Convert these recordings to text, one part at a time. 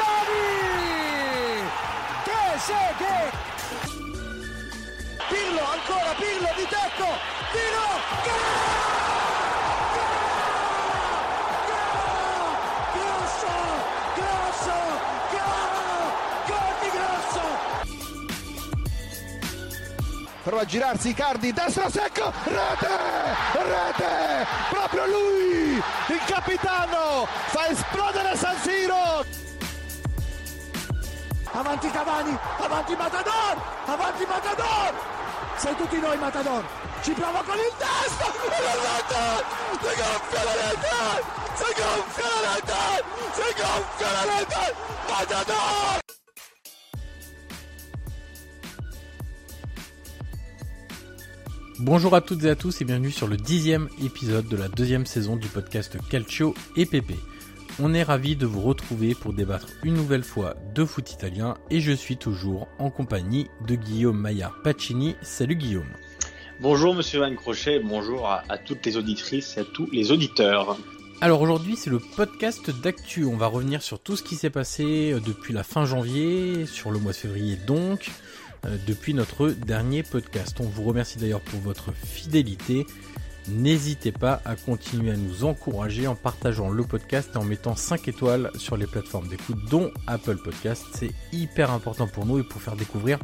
Totti! Trezeguet! Pirlo, ancora Pirlo di tecco! Tiro! Gol! Prova a girarsi Icardi, destro secco, rete, rete, proprio lui, il capitano, fa esplodere San Siro. Avanti Cavani, avanti Matador, avanti Matador, sei tutti noi Matador, ci prova con il testo, si gonfia la rete, si gonfia la si gonfia la Matador. Bonjour à toutes et à tous et bienvenue sur le dixième épisode de la deuxième saison du podcast Calcio et PP. On est ravis de vous retrouver pour débattre une nouvelle fois de foot italien et je suis toujours en compagnie de Guillaume Maillard Pacini. Salut Guillaume. Bonjour Monsieur Van Crochet, bonjour à, à toutes les auditrices et à tous les auditeurs. Alors aujourd'hui c'est le podcast d'actu. On va revenir sur tout ce qui s'est passé euh, depuis la fin janvier, sur le mois de février donc, euh, depuis notre dernier podcast. On vous remercie d'ailleurs pour votre fidélité. N'hésitez pas à continuer à nous encourager en partageant le podcast et en mettant 5 étoiles sur les plateformes d'écoute dont Apple Podcast. C'est hyper important pour nous et pour faire découvrir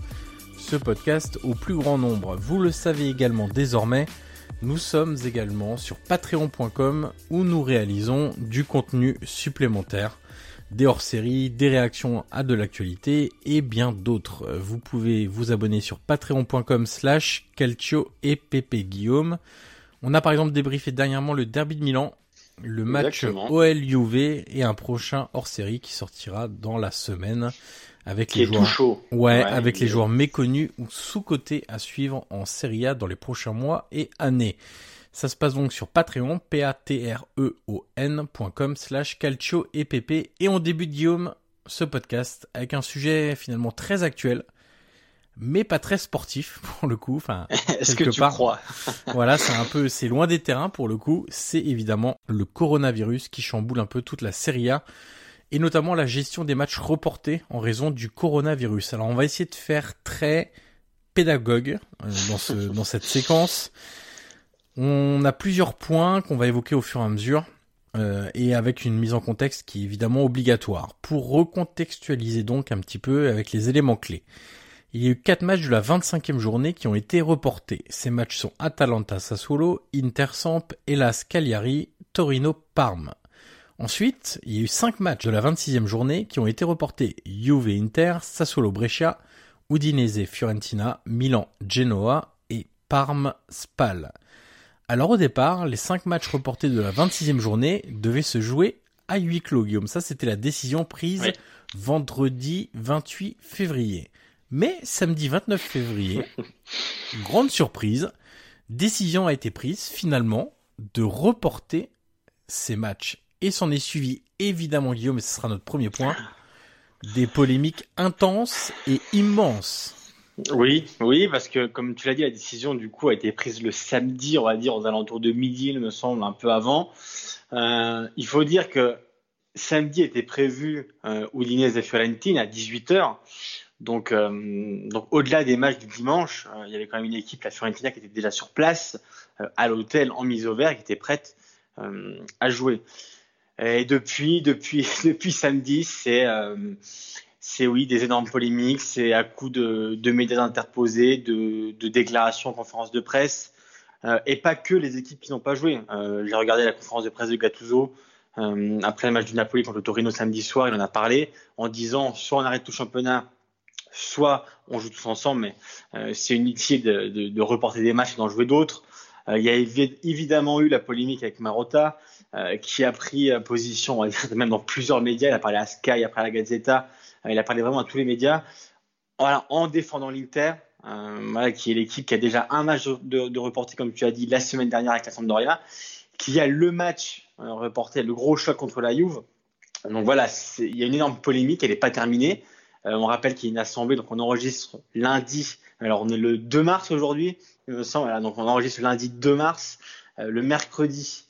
ce podcast au plus grand nombre. Vous le savez également désormais, nous sommes également sur patreon.com où nous réalisons du contenu supplémentaire, des hors-séries, des réactions à de l'actualité et bien d'autres. Vous pouvez vous abonner sur patreon.com slash calcio et Guillaume. On a par exemple débriefé dernièrement le derby de Milan, le match. OL-UV et un prochain hors-série qui sortira dans la semaine avec Qui les est tout joueurs chaud. Ouais, Ouais, avec les joueurs méconnus ou sous-cotés à suivre en Serie A dans les prochains mois et années. Ça se passe donc sur Patreon, E p-a-t-r-e-o-n.com slash calcio et pp. Et on débute, Guillaume, ce podcast avec un sujet finalement très actuel, mais pas très sportif pour le coup. Enfin, Est-ce que tu part. crois voilà, c'est un peu, c'est loin des terrains pour le coup. C'est évidemment le coronavirus qui chamboule un peu toute la Serie A et notamment la gestion des matchs reportés en raison du coronavirus. Alors, on va essayer de faire très pédagogue euh, dans ce, dans cette séquence. On a plusieurs points qu'on va évoquer au fur et à mesure. euh, et avec une mise en contexte qui est évidemment obligatoire. Pour recontextualiser donc un petit peu avec les éléments clés. Il y a eu quatre matchs de la 25e journée qui ont été reportés. Ces matchs sont Atalanta Sassuolo, Inter Samp, Hellas Cagliari, Torino Parme. Ensuite, il y a eu cinq matchs de la 26e journée qui ont été reportés. Juve Inter, Sassuolo Brescia, Udinese Fiorentina, Milan Genoa et Parme Spal. Alors au départ, les cinq matchs reportés de la 26e journée devaient se jouer à huis clos, Guillaume. Ça, c'était la décision prise Oui. vendredi 28 février. Mais samedi 29 février, grande surprise, décision a été prise finalement de reporter ces matchs. Et s'en est suivi évidemment, Guillaume, et ce sera notre premier point, des polémiques intenses et immenses. Oui, oui, parce que comme tu l'as dit, la décision du coup a été prise le samedi, on va dire aux alentours de midi, il me semble, un peu avant. Euh, il faut dire que samedi était prévu euh, Udinese et Fiorentina à 18h. Donc, euh, donc au-delà des matchs du dimanche, euh, il y avait quand même une équipe, la Fiorentina, qui était déjà sur place euh, à l'hôtel en mise au vert, qui était prête à jouer. Et depuis, depuis, depuis samedi, c'est c'est oui des énormes polémiques, c'est à coup de, médias interposés, de, déclarations, conférences de presse, et pas que les équipes qui n'ont pas joué. J'ai regardé la conférence de presse de Gattuso après le match du Napoli contre le Torino samedi soir, il en a parlé en disant soit on arrête tout championnat, soit on joue tous ensemble, mais euh, c'est inutile de, de, reporter des matchs et d'en jouer d'autres. Euh, il y a évi- évidemment eu la polémique avec Marotta, euh, qui a pris position, même dans plusieurs médias. Il a parlé à Sky, après à la Gazzetta. Il a parlé vraiment à tous les médias. En défendant l'Inter, qui est l'équipe qui a déjà un match de, de, comme tu as dit, la semaine dernière avec la Sampdoria, qui a le match reporté, le gros choc contre la Juve. Donc voilà, il y a une énorme polémique, elle n'est pas terminée. Euh, on rappelle qu'il y a une assemblée, donc on enregistre lundi. Alors on est le 2 mars aujourd'hui, il me semble. Donc on enregistre lundi 2 mars. Euh, le mercredi,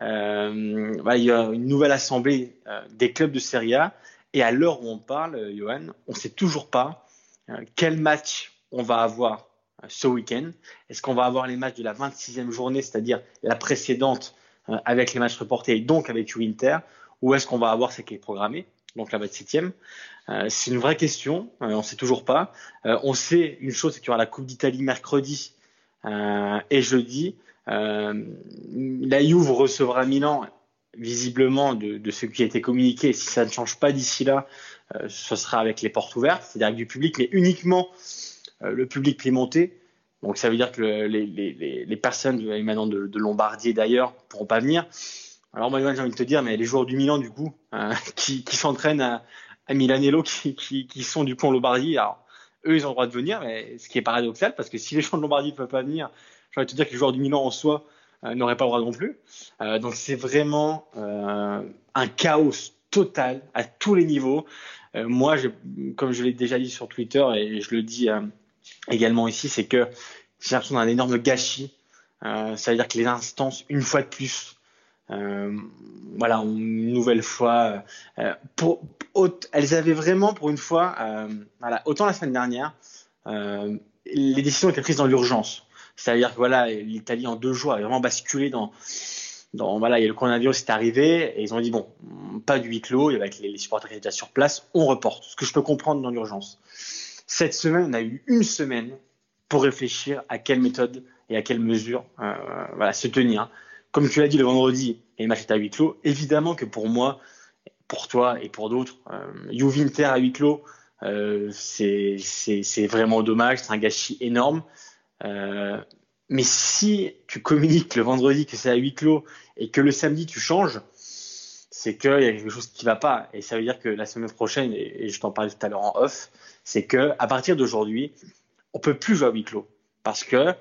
euh, voilà, il y a une nouvelle assemblée des clubs de Serie A. Et à l'heure où on parle, Johan, on ne sait toujours pas quel match on va avoir ce week-end. Est-ce qu'on va avoir les matchs de la 26e journée, c'est-à-dire la précédente avec les matchs reportés et donc avec Winter, ou est-ce qu'on va avoir ce qui est programmé, donc la 27e euh, C'est une vraie question, euh, on ne sait toujours pas. Euh, on sait une chose, c'est qu'il y aura la Coupe d'Italie mercredi et jeudi. La Juve recevra Milan, visiblement, de, ce qui a été communiqué. Si ça ne change pas d'ici là, ce sera avec les portes ouvertes, c'est-à-dire avec du public, mais uniquement le public piémontais. Donc ça veut dire que le- les, personnes maintenant de, Lombardie et d'ailleurs pourront pas venir. Alors moi, j'ai envie de te dire, mais les joueurs du Milan, du coup, qui s'entraînent à, à Milanello, qui, qui, sont du coup en Lombardie, alors eux, ils ont le droit de venir, mais ce qui est paradoxal, parce que si les gens de Lombardie ne peuvent pas venir, j'ai envie de te dire que les joueurs du Milan en soi euh, n'auraient pas le droit non plus. Euh, donc c'est vraiment euh, un chaos total à tous les niveaux. Moi, comme je l'ai déjà dit sur Twitter et je le dis également ici, c'est que j'ai l'impression d'un énorme gâchis. Ça veut dire que les instances, une fois de plus, voilà, ont une nouvelle fois, euh, pour, elles avaient vraiment pour une fois, euh, voilà, autant la semaine dernière, euh, les décisions étaient prises dans l'urgence. C'est-à-dire que voilà, l'Italie en deux jours avait vraiment basculé dans, dans voilà, il y a le coronavirus est arrivé et ils ont dit bon, pas du huis clos, avait les, supporters qui étaient déjà sur place, on reporte. Ce que je peux comprendre dans l'urgence. Cette semaine, on a eu une semaine pour réfléchir à quelle méthode et à quelle mesure euh, voilà, se tenir. Comme tu l'as dit le vendredi, et le match est à huis clos, évidemment que pour moi, pour toi et pour d'autres, euh, Juve Inter à huis clos, euh, c'est vraiment dommage, c'est un gâchis énorme. Euh, mais si tu communiques le vendredi que c'est à huis clos et que le samedi tu changes, c'est qu'il y a quelque chose qui va pas. Et ça veut dire que la semaine prochaine, et, je t'en parlais tout à l'heure en off, c'est que à partir d'aujourd'hui, on peut plus jouer à huis clos. Parce que,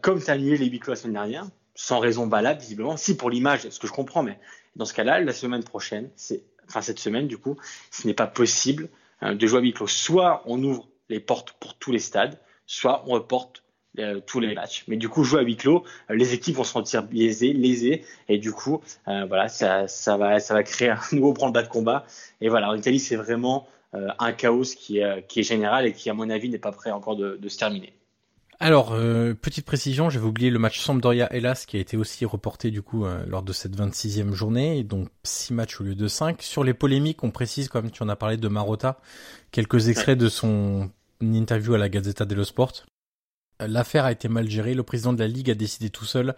comme tu as annulé les huis clos la semaine dernière, sans raison valable, visiblement, si pour l'image, ce que je comprends, mais dans ce cas-là, la semaine prochaine, c'est, enfin cette semaine, du coup, ce n'est pas possible euh, de jouer à huis clos. Soit on ouvre les portes pour tous les stades, soit on reporte euh, tous les matchs. Mais du coup, jouer à huis clos, euh, les équipes vont se sentir biaisées, lésées, et du coup, euh, voilà, ça, va, ça va créer un nouveau branle-bas de combat. Et voilà, en Italie, c'est vraiment un chaos qui est, général et qui, à mon avis, n'est pas prêt encore de se terminer. Alors, euh, petite précision, j'avais oublié le match Sampdoria Hellas qui a été aussi reporté du coup euh, lors de cette 26e journée, et donc 6 matchs au lieu de 5. Sur les polémiques, on précise, comme tu en as parlé de Marotta, quelques extraits de son interview à la Gazzetta dello Sport. L'affaire a été mal gérée, le président de la Ligue a décidé tout seul.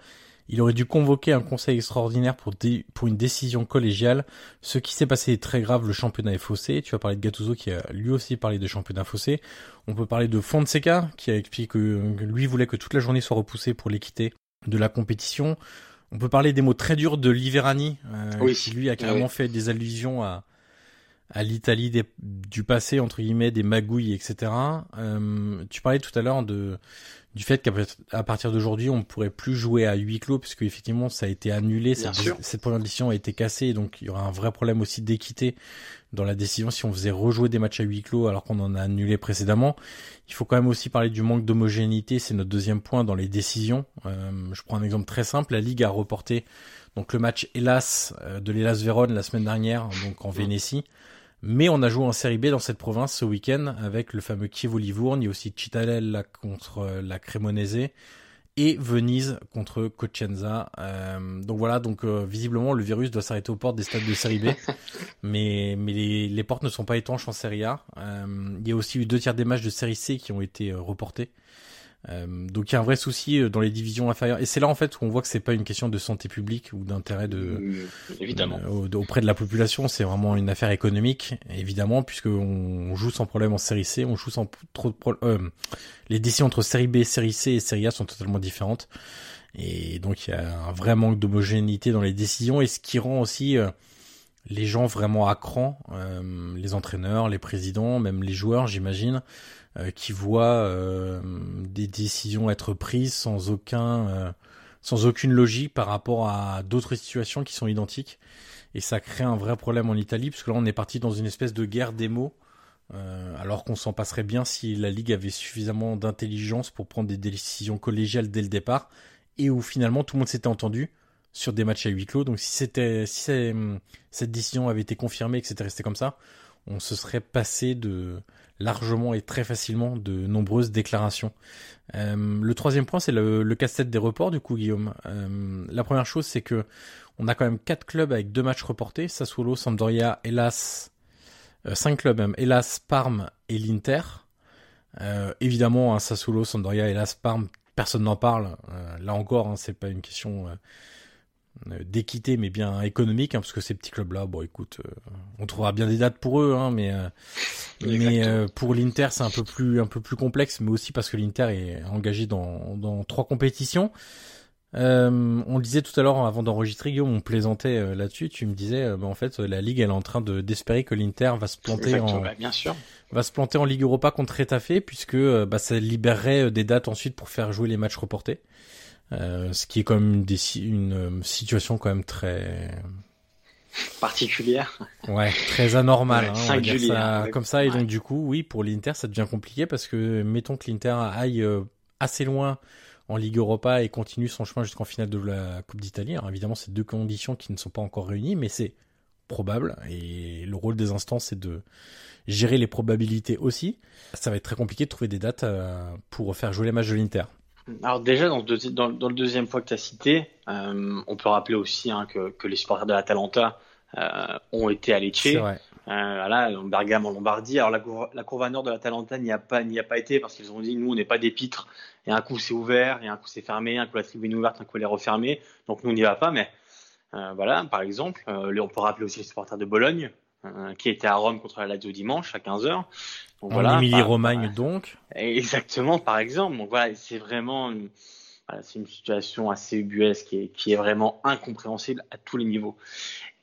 Il aurait dû convoquer un conseil extraordinaire pour, pour une décision collégiale. Ce qui s'est passé est très grave, le championnat est faussé. Tu vas parler de Gattuso qui a lui aussi parlé de championnat faussé. On peut parler de Fonseca qui a expliqué que lui voulait que toute la journée soit repoussée pour l'équité de la compétition. On peut parler des mots très durs de Liverani, euh, qui lui a carrément fait des allusions à, à l'Italie du passé entre guillemets des magouilles etc. Euh, tu parlais tout à l'heure de du fait qu'à partir d'aujourd'hui on pourrait plus jouer à huis clos puisque effectivement ça a été annulé cette, cette, première décision a été cassée donc il y aura un vrai problème aussi d'équité dans la décision si on faisait rejouer des matchs à huis clos alors qu'on en a annulé précédemment. Il faut quand même aussi parler du manque d'homogénéité c'est notre deuxième point dans les décisions. Euh, je prends un exemple très simple la ligue a reporté donc le match hélas euh, de l'Hélas Vérone la semaine dernière donc en Vénétie mais on a joué en série B dans cette province ce week-end avec le fameux Chievo-Livourne. Il y a aussi Cittadella contre euh, la Cremonese et Venise contre Cocenza. Euh, donc voilà, donc euh, visiblement le virus doit s'arrêter aux portes des stades de série B, mais mais les, les, portes ne sont pas étanches en série A. il y a aussi eu deux tiers des matchs de série C qui ont été reportés. Euh, donc il y a un vrai souci euh, dans les divisions inférieures. Et c'est là en fait où on voit que c'est pas une question de santé publique ou d'intérêt de mmh, évidemment. euh, auprès de la population. C'est vraiment une affaire économique évidemment puisque on joue sans problème en série C. On joue sans trop de problèmes les décisions entre série B série C et série A sont totalement différentes. Et donc il y a un vrai manque d'homogénéité dans les décisions. Et ce qui rend aussi les gens vraiment à cran, les entraîneurs, les présidents, même les joueurs, j'imagine, euh, qui voit euh, des décisions être prises sans aucun, euh, sans aucune logique par rapport à d'autres situations qui sont identiques. Et ça crée un vrai problème en Italie, parce que là on est parti dans une espèce de guerre des mots. alors qu'on s'en passerait bien si la Ligue avait suffisamment d'intelligence pour prendre des décisions collégiales dès le départ, et où finalement tout le monde s'était entendu sur des matchs à huis clos. Donc si c'était si cette décision avait été confirmée et que c'était resté comme ça, on se serait passé de largement et très facilement de nombreuses déclarations. Euh, le troisième point, c'est le, le casse-tête des reports, du coup, Guillaume. Euh, la première chose, c'est que on a quand même quatre clubs avec deux matchs reportés Sassuolo, Sampdoria, hélas, euh, cinq clubs même, hélas, Parme et l'Inter. évidemment, hein, Sassuolo, Sampdoria, hélas, Parme, personne n'en parle. là encore, hein, c'est pas une question euh, d'équité mais bien économique hein, parce que ces petits clubs là bon écoute euh, on trouvera bien des dates pour eux hein, mais euh, mais pour l'Inter c'est un peu plus un peu plus complexe mais aussi parce que l'Inter est engagé dans dans trois compétitions. On le disait tout à l'heure avant d'enregistrer Guillaume on plaisantait là-dessus tu me disais bah, en fait la ligue elle est en train de d'espérer que l'Inter va se planter en bah, bien sûr. va se planter en Ligue Europa contre Retafe puisque bah, ça libérerait des dates ensuite pour faire jouer les matchs reportés euh, ce qui est quand même une, une euh, situation quand même très particulière. Ouais, très anormale. hein, singulière. Comme ça, et donc du coup, oui, pour l'Inter, ça devient compliqué parce que mettons que l'Inter aille euh, assez loin en Ligue Europa et continue son chemin jusqu'en finale de la Coupe d'Italie. Alors évidemment, c'est deux conditions qui ne sont pas encore réunies, mais c'est probable. Et le rôle des instances, c'est de gérer les probabilités aussi. Ça va être très compliqué de trouver des dates pour faire jouer les matchs de l'Inter. Alors déjà, dans, le deuxième point que tu as cité, euh, on peut rappeler aussi hein, que, les supporters de l'Atalanta euh, ont été à Lecce. Euh, voilà, en Bergame, en Lombardie. Alors la, la courbe nord de l'Atalanta n'y a pas n'y a pas été parce qu'ils ont dit nous on n'est pas des pitres. Et un coup c'est ouvert, et un coup c'est fermé, un coup la tribune est ouverte, un coup elle est refermée. Donc nous on n'y va pas. Mais voilà, par exemple, on peut rappeler aussi les supporters de Bologne qui étaient à Rome contre la Lazio dimanche à 15h. Donc, en Émilie-Romagne donc. Exactement, par exemple. Donc voilà, c'est vraiment une, c'est une situation assez ubuesque qui est, qui est vraiment incompréhensible à tous les niveaux.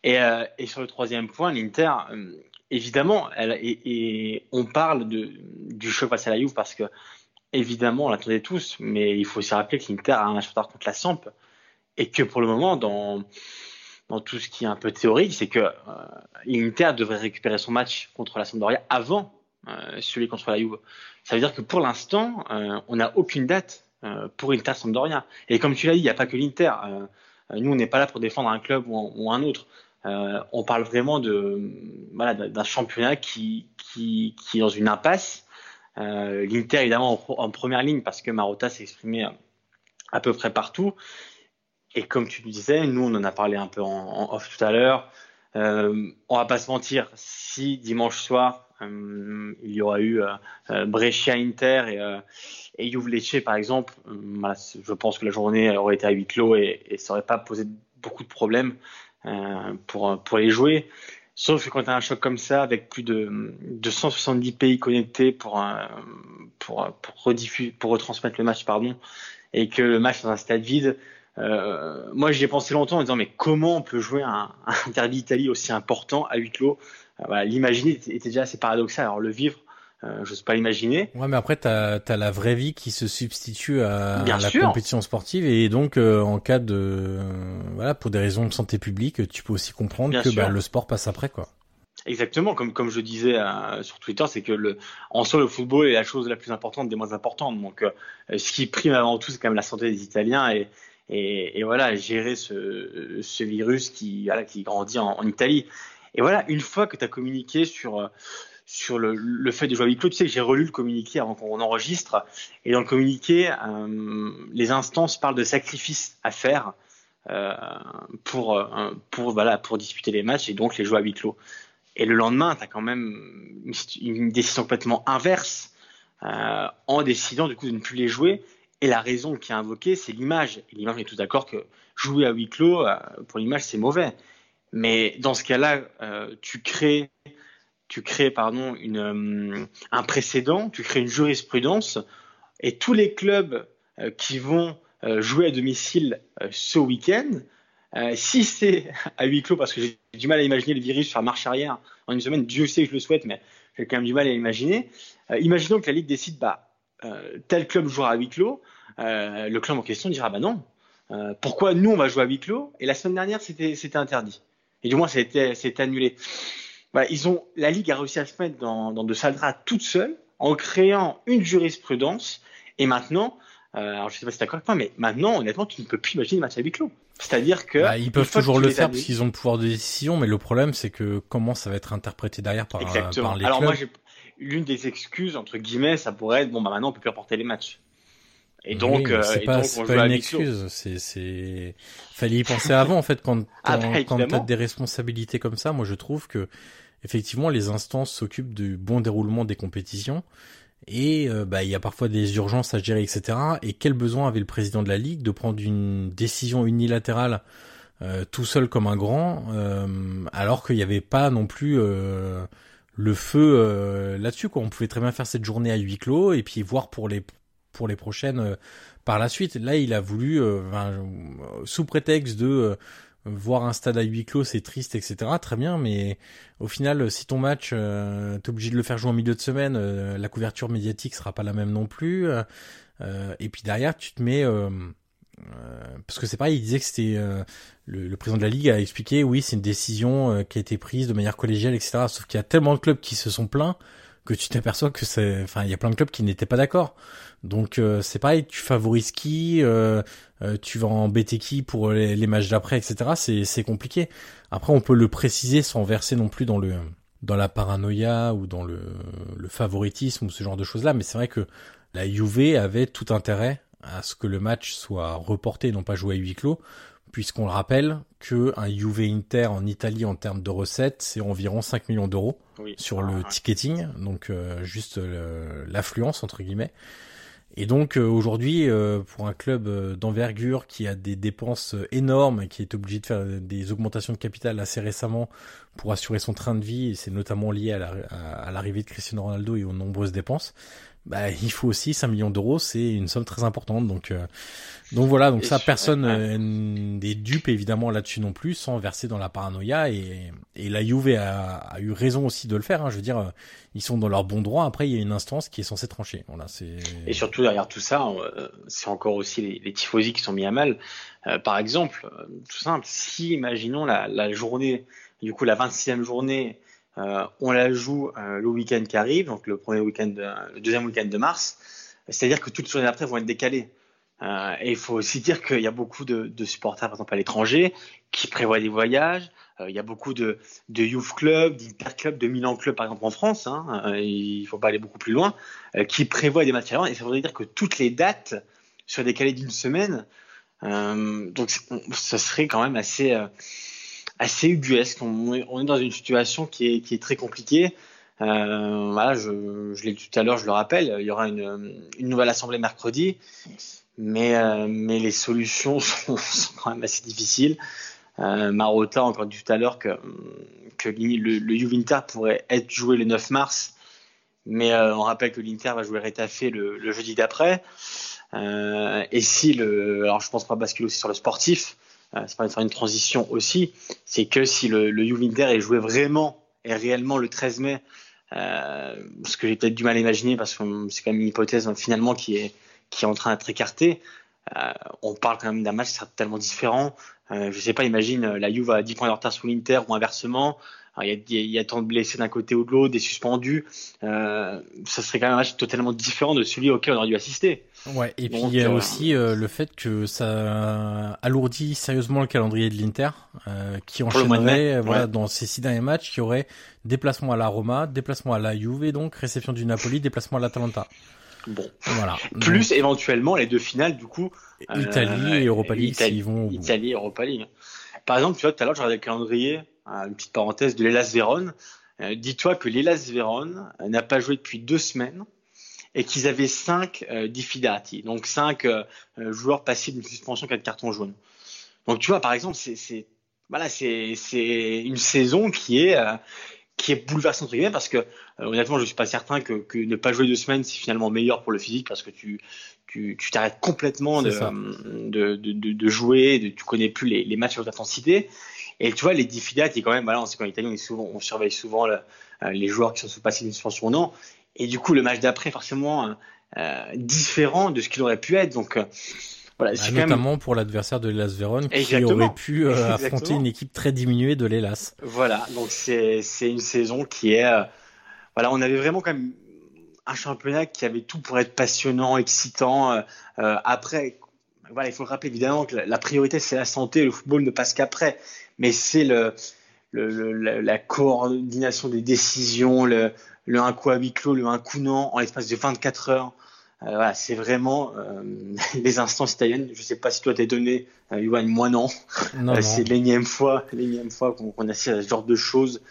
Et, euh, et sur le troisième point, l'Inter, euh, évidemment, elle, et, on parle de, du choc face à la Juve parce que évidemment, on l'attendait tous, mais il faut aussi rappeler que l'Inter a un match contre la Samp et que pour le moment, dans dans tout ce qui est un peu théorique, c'est que euh, l'Inter devrait récupérer son match contre la Sampdoria avant celui contre la Juve. Ça veut dire que pour l'instant, euh, on n'a aucune date euh, pour Inter Sampdoria. Et comme tu l'as dit, il n'y a pas que l'Inter. nous, on n'est pas là pour défendre un club ou, un autre. on parle vraiment de d'un championnat qui, qui, qui est dans une impasse. L'Inter évidemment en, première ligne parce que Marotta s'est exprimé à, peu près partout. Et comme tu le disais, nous on en a parlé un peu en, en off tout à l'heure. Euh, on va pas se mentir, si dimanche soir il y aura eu Brescia Inter et, et Juve Lecce par exemple. je pense que la journée aurait été à huis clos et, et ça n'aurait pas posé beaucoup de problèmes pour, pour les jouer. Sauf que quand tu as un choc comme ça, avec plus de, de 170 pays connectés pour, pour, pour, retransmettre le match, pardon, et que le match dans un stade vide, euh, moi j'y ai pensé longtemps en disant mais comment on peut jouer un, un derby d'Italie aussi important à huis clos euh, voilà, L'imaginer était, déjà assez paradoxal, alors le vivre, euh, je sais pas l'imaginer. Ouais, mais après, tu as, la vraie vie qui se substitue à, la compétition sportive et donc euh, en cas de voilà pour des raisons de santé publique, tu peux aussi comprendre que bah, le sport passe après quoi. Exactement, comme comme je disais euh, sur Twitter, c'est que le en soi le football est la chose la plus importante des moins importantes. Donc euh, ce qui prime avant tout, c'est quand même la santé des Italiens et et, et voilà gérer ce ce virus qui voilà, qui grandit en, en Italie. Et voilà, une fois que tu as communiqué sur sur le, fait de jouer à huis clos. Tu sais que j'ai relu le communiqué avant qu'on enregistre. Et dans le communiqué, euh, les instances parlent de sacrifices à faire euh, pour, euh, pour, voilà, pour disputer les matchs et donc les jouer à huis clos. Et le lendemain, tu as quand même une, décision complètement inverse euh, en décidant du coup de ne plus les jouer. Et la raison qui est invoquée, c'est l'image. Et l'image, on est tout d'accord que jouer à huis clos, euh, pour l'image, c'est mauvais. Mais dans ce cas-là, euh, tu crées tu crées pardon euh, un précédent, tu crées une jurisprudence, et tous les clubs euh, qui vont jouer à domicile ce week-end, si c'est à huis clos, parce que j'ai du mal à imaginer le virus faire marche arrière en une semaine, Dieu sait que je le souhaite, mais j'ai quand même du mal à l'imaginer. imaginons que la Ligue décide, bah, tel club jouera à huis clos, le club en question dira, bah non, pourquoi nous on va jouer à huis clos Et la semaine dernière, c'était interdit. Et du moins, été, annulé ils ont, la Ligue a réussi à se mettre dans, dans de sales draps toute seule en créant une jurisprudence. Et maintenant, euh, alors je sais pas si tu d'accord avec moi, mais maintenant, honnêtement, tu ne peux plus imaginer match à huis clos. C'est-à-dire que bah, ils peuvent toujours le faire parce qu'ils ont le pouvoir de décision, mais le problème c'est que comment ça va être interprété derrière par, par les alors moi, l'une des excuses entre guillemets, ça pourrait être bon bah maintenant on peut plus reporter les matchs. Et donc, euh, c'est pas, pas une excuse. C'est, c'est, fallait y penser avant en fait quand ah, quand, quand t'as des responsabilités comme ça. Moi, je trouve que effectivement, les instances s'occupent du bon déroulement des compétitions. Et euh, bah, il y a parfois des urgences à gérer, etc. Et quel besoin avait le président de la Ligue de prendre une décision unilatérale euh, tout seul comme un grand, euh, alors qu'il n'y avait pas non plus le feu là-dessus. Quoi. On pouvait très bien faire cette journée à huis clos et puis voir pour les pour les prochaines par la suite. Là, il a voulu, sous prétexte de voir un stade à huis clos, c'est triste, etc. Très bien, mais au final, si ton match, euh, t'es obligé de le faire jouer en milieu de semaine, euh, la couverture médiatique sera pas la même non plus. Euh, et puis derrière, tu te mets, euh, parce que c'est pareil, il disait que c'était le, le, président de la ligue a expliqué, oui, c'est une décision qui a été prise de manière collégiale, etc. Sauf qu'il y a tellement de clubs qui se sont plaints que tu t'aperçois que c'est, enfin, il y a plein de clubs qui n'étaient pas d'accord. Donc euh, c'est pareil, tu favorises qui, euh, euh, tu vas embêter qui pour les, matchs d'après, etc. C'est c'est compliqué. Après, on peut le préciser sans verser non plus dans le dans la paranoïa ou dans le, le favoritisme ou ce genre de choses là. Mais c'est vrai que la Juve avait tout intérêt à ce que le match soit reporté, non pas joué à huis clos, puisqu'on le rappelle que un Juve Inter en Italie en termes de recettes, c'est environ 5 millions d'euros sur le ah, ticketing, donc juste l'affluence entre guillemets. Et donc euh, aujourd'hui, euh, pour un club euh, d'envergure qui a des dépenses énormes qui est obligé de faire des augmentations de capital assez récemment pour assurer son train de vie, c'est notamment lié à l'arrivée de Cristiano Ronaldo et aux nombreuses dépenses, bah, il faut aussi 5 millions d'euros, c'est une somme très importante. Donc, euh, donc voilà, donc ça, personne n'est dupe évidemment là-dessus non plus, sans verser dans la paranoïa. Et, et la Juve a, a, eu raison aussi de le faire. Hein. Je veux dire, ils sont dans leur bon droit. Après, il y a une instance qui est censée trancher. Voilà, c'est. Et surtout derrière tout ça, euh, c'est encore aussi les, les tifosi qui sont mis à mal. Euh, par exemple, tout simple, si imaginons la, la journée, du coup la 26e journée euh, on la joue euh, le week-end qui arrive, donc le premier week-end, le deuxième week-end de mars. C'est-à-dire que toutes les journées après vont être décalées. Euh, et il faut aussi dire qu'il y a beaucoup de, supporters, par exemple à l'étranger, qui prévoient des voyages. il y a beaucoup de, de youth club, d'inter-club, de Milan club, par exemple en France. Hein, il faut pas aller beaucoup plus loin, qui prévoient des matchs Et ça voudrait dire que toutes les dates soient décalées d'une semaine. donc, ça serait quand même assez assez ubuesque. On, est dans une situation qui est, très compliquée. voilà, je, l'ai dit tout à l'heure, je le rappelle, il y aura une, nouvelle assemblée mercredi, mais, mais les solutions sont, quand même assez difficiles. Marotta, encore dit tout à l'heure que, le, Juventus pourrait être joué le 9 mars, mais on rappelle que l'Inter va jouer Rétafé le, jeudi d'après. Euh, et si le, alors je pense pas basculer aussi sur le sportif, euh, c'est pas faire une transition aussi, c'est que si le, le Juve est joué vraiment et réellement le 13 mai, euh, ce que j'ai peut-être du mal à imaginer parce que c'est quand même une hypothèse finalement qui est qui est en train d'être écartée. Euh, on parle quand même d'un match tellement différent. Euh, je sais pas, imagine la Juve a 10 points de retard sur l'Inter ou inversement. Il y, a, il y, a, tant de blessés d'un côté ou de l'autre, des suspendus. Euh, ça serait quand même un match totalement différent de celui auquel on aurait dû assister. Ouais, et puis il y a euh, aussi euh, le fait que ça alourdit sérieusement le calendrier de l'Inter, euh, qui enchaînerait voilà, dans ces six derniers matchs, qui aurait déplacement à la Roma, déplacement à la Juve, donc réception du Napoli, déplacement à l'Atalanta. Bon. Voilà. Plus éventuellement les deux finales, du coup. Italie et Europa League, Italie, vont. Italie et Europa League. Par exemple, tu vois, tout à l'heure, regardé le calendrier une petite parenthèse de l'Elas Vérone. Euh, dis-toi que l'Elas Vérone n'a pas joué depuis deux semaines et qu'ils avaient cinq euh, diffidati, donc cinq euh, joueurs passés d'une suspension quatre cartons jaunes. Donc tu vois, par exemple, c'est voilà, c'est une saison qui est qui est bouleversante entre guillemets parce que honnêtement, je suis pas certain que, que ne pas jouer deux semaines c'est finalement meilleur pour le physique parce que tu tu tu t'arrêtes complètement de de, de, de, jouer, de, tu connais plus les, les matchs à haute intensité. Et tu vois, les diffidati, quand même, voilà, on sait qu'en Italie, on, souvent, on surveille souvent le, euh, les joueurs qui sont sous passés d'une suspension ou non. Et du coup, le match d'après, forcément, euh, différent de ce qu'il aurait pu être. Donc, euh, voilà, bah, notamment même... pour l'adversaire de l'Elas Vérone qui aurait pu euh, affronter une équipe très diminuée de l'Elas. Voilà, donc c'est une saison qui est euh, voilà, on avait vraiment quand même un championnat qui avait tout pour être passionnant, excitant. Euh, après, voilà, il faut le rappeler évidemment que la, la priorité c'est la santé, le football ne passe qu'après mais c'est le, le, le, la coordination des décisions, le, le un coup à huis clos, le un coup non, en l'espace de 24 heures. Euh, voilà, c'est vraiment euh, les instances italiennes. Je sais pas si toi t'es donné, euh, moi non. non, euh, c'est l'énième fois, l'énième fois qu'on qu assiste à ce genre de choses.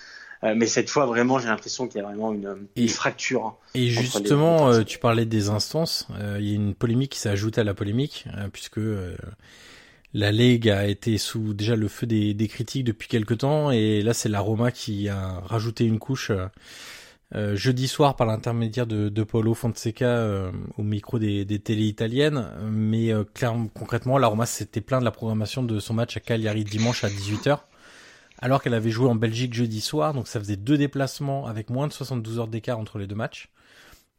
Euh, mais cette fois, vraiment, j'ai l'impression qu'il y a vraiment une, une fracture. Hein, et justement, tu parlais des instances. Il y a une polémique qui s'est ajoutée à la polémique, puisque la Ligue a été sous déjà le feu des, des critiques depuis quelque temps et là c'est la Roma qui a rajouté une couche euh, jeudi soir par l'intermédiaire de, de Fonseca euh, au micro des, des italiennes. Mais euh, clairement concrètement la Roma s'était plaint de la programmation de son match à Cagliari dimanche à 18h alors qu'elle avait joué en Belgique jeudi soir. Donc ça faisait deux déplacements avec moins de 72 heures d'écart entre les deux matchs.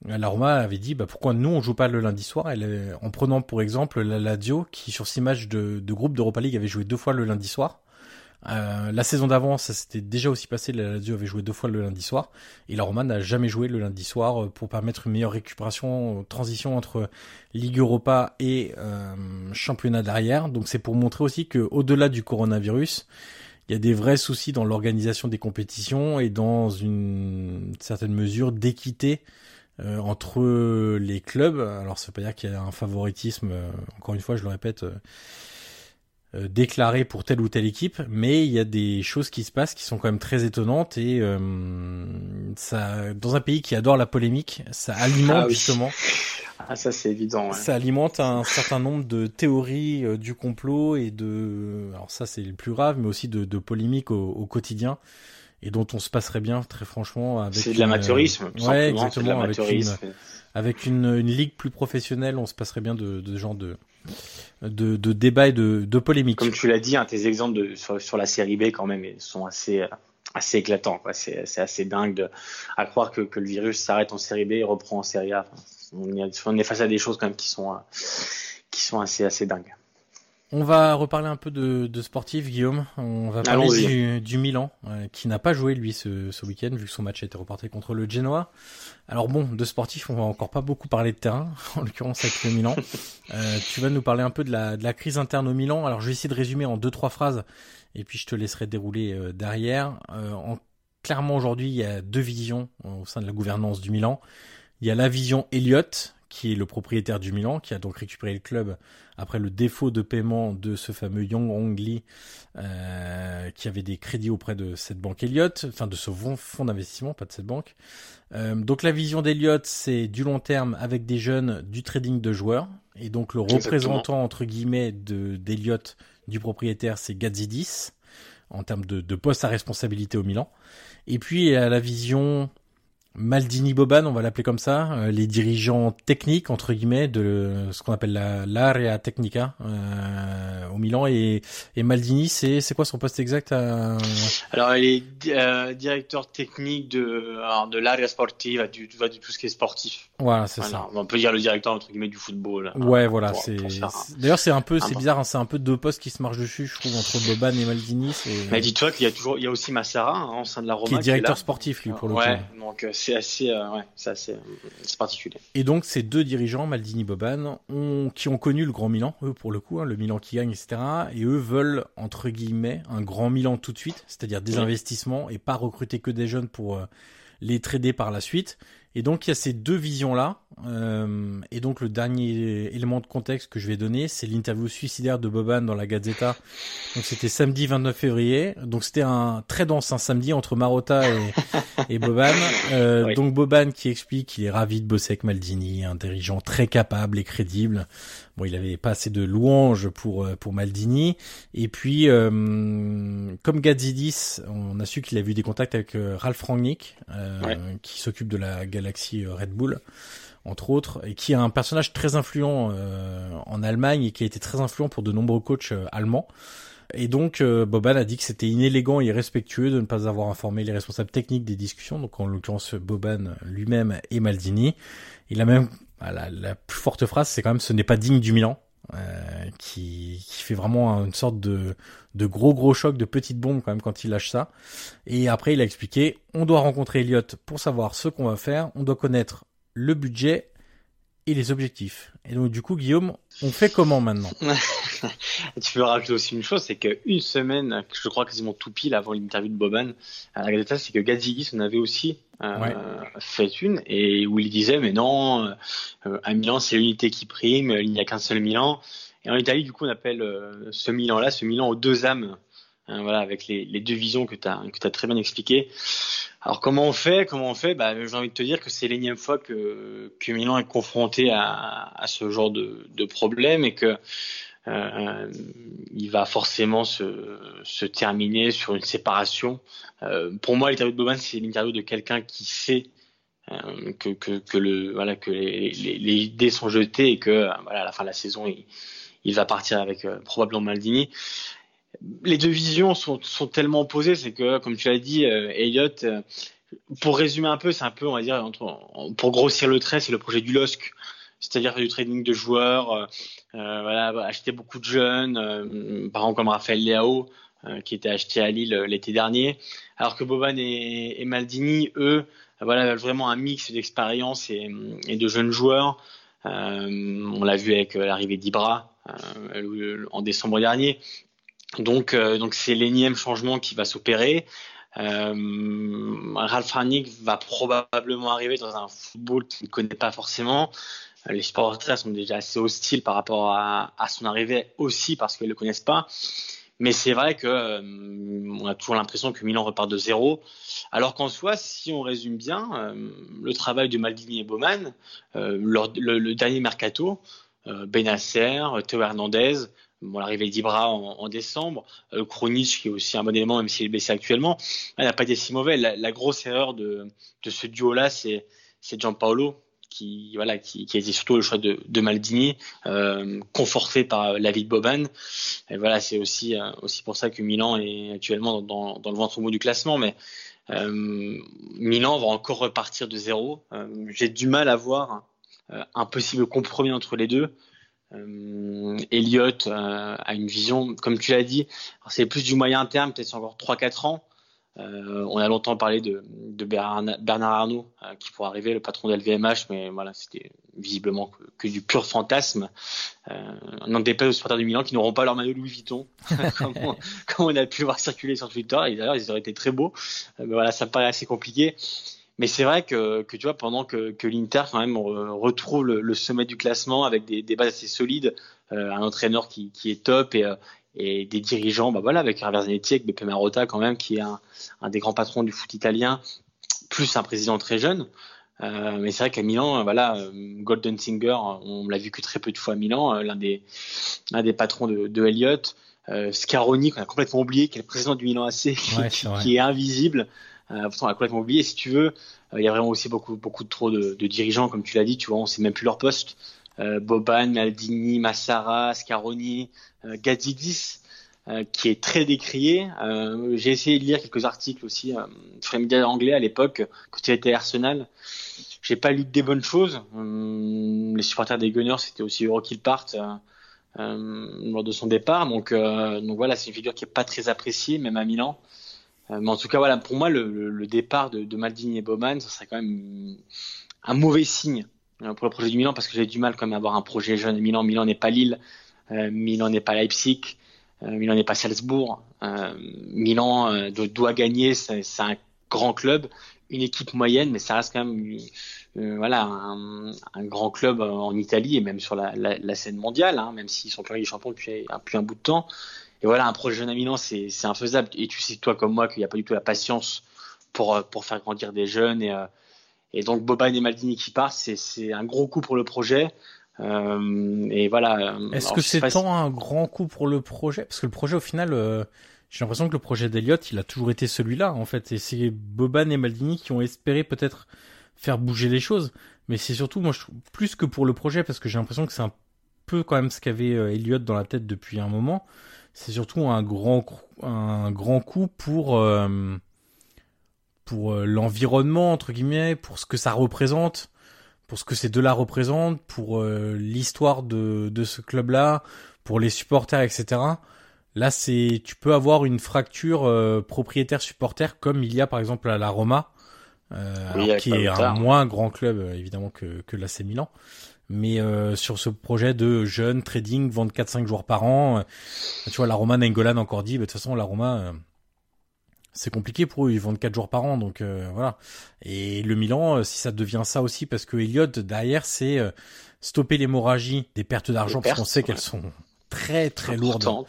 La Roma avait dit bah pourquoi nous on joue pas le lundi soir? Elle, en prenant pour exemple la Lazio qui sur six matchs de, de groupe d'Europa League avait joué deux fois le lundi soir. Euh, la saison d'avant, ça s'était déjà aussi passé. La Lazio avait joué deux fois le lundi soir et la Roma n'a jamais joué le lundi soir euh, pour permettre une meilleure récupération, euh, transition entre Ligue Europa et euh, championnat derrière. Donc c'est pour montrer aussi que au-delà du coronavirus, il y a des vrais soucis dans l'organisation des compétitions et dans une certaine mesure d'équité euh, entre les clubs. Alors ça veut pas dire qu'il y a un favoritisme, encore une fois je le répète, euh, déclaré pour telle ou telle équipe, mais il y a des choses qui se passent qui sont quand même très étonnantes et ça, dans un pays qui adore la polémique, ça alimente ah justement. Ah ça c'est évident. Ouais. Ça alimente un certain nombre de théories du complot et de, alors ça c'est le plus grave, mais aussi de, de polémiques au, au quotidien et dont on se passerait bien très franchement avec c'est de l'amateurisme euh, ouais exactement avec une avec une, une ligue plus professionnelle on se passerait bien de, de genre de de, de débat et de, de polémique comme tu l'as dit hein, tes exemples de, sur, la série B quand même sont assez assez éclatants c'est assez dingue de, à croire que, que le virus s'arrête en série B et reprend en série A. On, est, face à des choses quand même qui sont qui sont assez assez dingues on va reparler un peu de, de sportif, Guillaume. On va parler du, du, Milan, euh, qui n'a pas joué lui ce, ce week-end, vu que son match a été reporté contre le Genoa. Alors bon, de sportif, on va encore pas beaucoup parler de terrain, en l'occurrence avec le Milan. Euh, tu vas nous parler un peu de la, de la crise interne au Milan. Alors je vais essayer de résumer en deux trois phrases, et puis je te laisserai dérouler euh, derrière. Euh, en, clairement aujourd'hui, il y a deux visions au sein de la gouvernance du Milan. Il y a la vision Elliott, qui est le propriétaire du Milan, qui a donc récupéré le club après le défaut de paiement de ce fameux Young Hong Lee, euh, qui avait des crédits auprès de cette banque Elliott, enfin de ce fonds d'investissement, pas de cette banque. Euh, donc la vision d'Elliott, c'est du long terme avec des jeunes, du trading de joueurs, et donc le représentant entre guillemets de d'Elliott du propriétaire, c'est Gazidis en termes de, de poste à responsabilité au Milan. Et puis à la vision Maldini Boban, on va l'appeler comme ça, euh, les dirigeants techniques entre guillemets de ce qu'on appelle la l'area technica euh, au Milan et, et Maldini, c'est c'est quoi son poste exact Alors il est euh, directeur technique de de l'area sportiva, du, du tout ce qui est sportif. Voilà, c'est ça. On peut dire le directeur entre guillemets du football. Ouais, hein, voilà, c'est d'ailleurs c'est un peu c'est bizarre, hein, c'est un peu deux postes qui se marchent dessus, je trouve entre Boban et Maldini. Mais dis-toi qu'il y a toujours il y a aussi Massara hein, au sein de la Roma qui est directeur sportif lui pour le ouais, donc c'est assez, euh, ouais, c'est assez particulier. Et donc ces deux dirigeants, Maldini Boban, ont, qui ont connu le Grand Milan, eux pour le coup, hein, le Milan qui gagne, etc. Et eux veulent entre guillemets un Grand Milan tout de suite, c'est-à-dire des investissements et pas recruter que des jeunes pour euh, les trader par la suite. Et donc il y a ces deux visions-là. Euh, et donc le dernier élément de contexte que je vais donner, c'est l'interview suicidaire de Boban dans la Gazzetta. Donc c'était samedi 29 février. Donc c'était un très dense un samedi entre Marotta et, et Boban. Euh, Donc Boban qui explique qu'il est ravi de bosser avec Maldini, un dirigeant très capable et crédible. Bon, il avait pas assez de louanges pour euh, pour Maldini. Et puis, euh, comme Gazidis, on a su qu'il a eu des contacts avec euh, Ralph Rangnick, qui s'occupe de la galaxie Red Bull, entre autres, et qui est un personnage très influent en Allemagne et qui a été très influent pour de nombreux coachs allemands. Et donc Boban a dit que c'était inélégant et irrespectueux de ne pas avoir informé les responsables techniques des discussions, donc en l'occurrence Boban lui-même et Maldini. Il a même la, la, plus forte phrase, c'est quand même ce n'est pas digne du Milan, euh, qui, qui, fait vraiment une sorte de, de gros gros choc, de petite bombe quand même quand il lâche ça. Et après, il a expliqué, on doit rencontrer Elliott pour savoir ce qu'on va faire, on doit connaître le budget et les objectifs. Et donc du coup, Guillaume, on fait comment maintenant? Tu peux rajouter aussi une chose, c'est qu'une semaine, je crois quasiment tout pile avant l'interview de Boban la c'est que Gazigis en avait aussi euh, fait une et où il disait mais non, euh, à Milan c'est l'unité qui prime, il n'y a qu'un seul Milan. Et en Italie, du coup, on appelle euh, ce Milan-là, ce Milan aux deux âmes, hein, voilà, avec les, les, deux visions que tu as, que as très bien expliquées. Alors comment on fait Comment on fait? Bah, J'ai envie de te dire que c'est l'énième fois que, que Milan est confronté à, à ce genre de, de problème et que euh, il va forcément se, terminer sur une séparation. Euh, pour moi, l'interview de Boban, c'est l'interview de quelqu'un qui sait euh, que, les, les, idées sont jetées et que à la fin de la saison, il, va partir avec euh, probablement Maldini les deux visions sont, tellement opposées, c'est que, comme tu l'as dit, euh, Elliott, euh, pour résumer un peu, c'est un peu, on va dire, pour grossir le trait, c'est le projet du LOSC, c'est-à-dire du trading de joueurs, euh, euh voilà, acheter beaucoup de jeunes, euh, par exemple comme Raphaël Leao, qui était acheté à Lille l'été dernier, alors que Boban et, Maldini, eux, voilà, vraiment un mix d'expérience et, de jeunes joueurs. on l'a vu avec l'arrivée d'Ibra en décembre dernier. Donc, donc c'est l'énième changement qui va s'opérer. Euh, Ralph Rangnick va probablement arriver dans un football qu'il ne connaît pas forcément. Euh, les supporters sont déjà assez hostiles par rapport à, son arrivée aussi parce qu'ils ne le connaissent pas. Mais c'est vrai que euh, on a toujours l'impression que Milan repart de zéro. Alors qu'en soi, si on résume bien, euh, le travail de Maldini et Bowman, euh, le, dernier mercato, Benasser, Théo Hernandez, l'arrivée d'Ibra en, décembre, euh, qui est aussi un bon élément même s'il est blessé actuellement, n'a pas été si mauvais. La, grosse erreur de, de ce duo-là, c'est Gianpaolo qui voilà qui, qui a été surtout le choix de, de Maldini, euh, conforté par la vie de Boban. Et voilà, c'est aussi euh, aussi pour ça que Milan est actuellement dans, dans le ventre mou du classement, mais euh, Milan va encore repartir de zéro. J'ai du mal à voir un possible compromis entre les deux. Euh, Elliott a une vision, comme tu l'as dit, c'est plus du moyen terme, peut-être encore 3-4 ans. Euh, on a longtemps parlé de, de Bernard Arnault euh, qui pourrait arriver, le patron d'LVMH, mais voilà, c'était visiblement que, du pur fantasme. Euh, n'en déplaise aux supporters du Milan qui n'auront pas leur maillot Louis Vuitton, comme, on, on, a pu voir circuler sur Twitter. D'ailleurs, ils auraient été très beaux. Mais voilà, ça me paraît assez compliqué. Mais c'est vrai que, tu vois, pendant que, l'Inter quand même retrouve le, sommet du classement avec des, bases assez solides, un entraîneur qui, qui est top et, et des dirigeants, bah voilà, avec Hervé Zanetti, avec Beppe Marotta quand même, qui est un, un, des grands patrons du foot italien, plus un président très jeune. Euh, mais c'est vrai qu'à Milan, voilà, Golden Singer, on l'a vu que très peu de fois à Milan, l'un des, l'un des patrons de, de Elliott. Euh, Scaroni, qu'on a complètement oublié, qui est le président du Milan AC, qui, est invisible. Euh, pourtant, on a complètement oublié. Si tu veux, euh, il y a vraiment aussi beaucoup, beaucoup de trop de, de dirigeants, comme tu l'as dit. Tu vois, on sait même plus leur poste. Euh, Boban, Maldini, Massara, Scaroni, euh, Gazidis, euh, qui est très décrié. J'ai essayé de lire quelques articles aussi sur les médias anglais à l'époque, quand il était Arsenal. J'ai pas lu des bonnes choses. Hum, les supporters des Gunners, c'était aussi heureux qu'ils partent. Euh, lors de son départ. Donc, euh, donc voilà, c'est une figure qui est pas très appréciée, même à Milan. Euh, mais en tout cas, voilà, pour moi, le, le, départ de, de, Maldini et Bowman, ça serait quand même un mauvais signe pour le projet du Milan, parce que j'ai du mal quand même à avoir un projet jeune Milan. Milan n'est pas Lille, Milan n'est pas Leipzig, Milan n'est pas Salzbourg. Milan doit gagner, c'est un grand club, une équipe moyenne, mais ça reste quand même euh, voilà, un, grand club en Italie et même sur la, scène mondiale, hein, même s'ils sont plus champions depuis, un bout de temps. Et voilà, un projet jeune à Milan, c'est infaisable. Et tu sais, toi comme moi, qu'il n'y a pas du tout la patience pour, euh, pour faire grandir des jeunes. Et, euh, et donc, Boban et Maldini qui partent, c'est un gros coup pour le projet. Euh, et voilà. Est-ce que c'est tant un grand coup pour le projet? Parce que le projet, au final, euh, j'ai l'impression que le projet d'Eliott, il a toujours été celui-là, en fait. Et c'est Boban et Maldini qui ont espéré peut-être faire bouger les choses. Mais c'est surtout, moi, je trouve, plus que pour le projet, parce que j'ai l'impression que c'est un peu quand même ce qu'avait euh, Elliott dans la tête depuis un moment. C'est surtout un grand, un grand coup pour, euh, pour euh, l'environnement, entre guillemets, pour ce que ça représente, pour ce que ces deux-là représentent, pour l'histoire de, de ce club-là, pour les supporters, etc. Là, c'est, tu peux avoir une fracture propriétaire-supporter comme il y a par exemple à la Roma, euh, qui est un moins grand club euh, évidemment que, que l'AC Milan. Mais euh, sur ce projet de jeune trading, vendre 4-5 joueurs par an, tu vois, la Roma Nengolan encore dit, bah, de toute façon, la Roma, c'est compliqué pour eux, ils vendent 4 joueurs par an, donc voilà. Et le Milan, si ça devient ça aussi, parce que Elliott, derrière, c'est stopper l'hémorragie des pertes d'argent, parce qu'on sait qu'elles sont très très lourdes.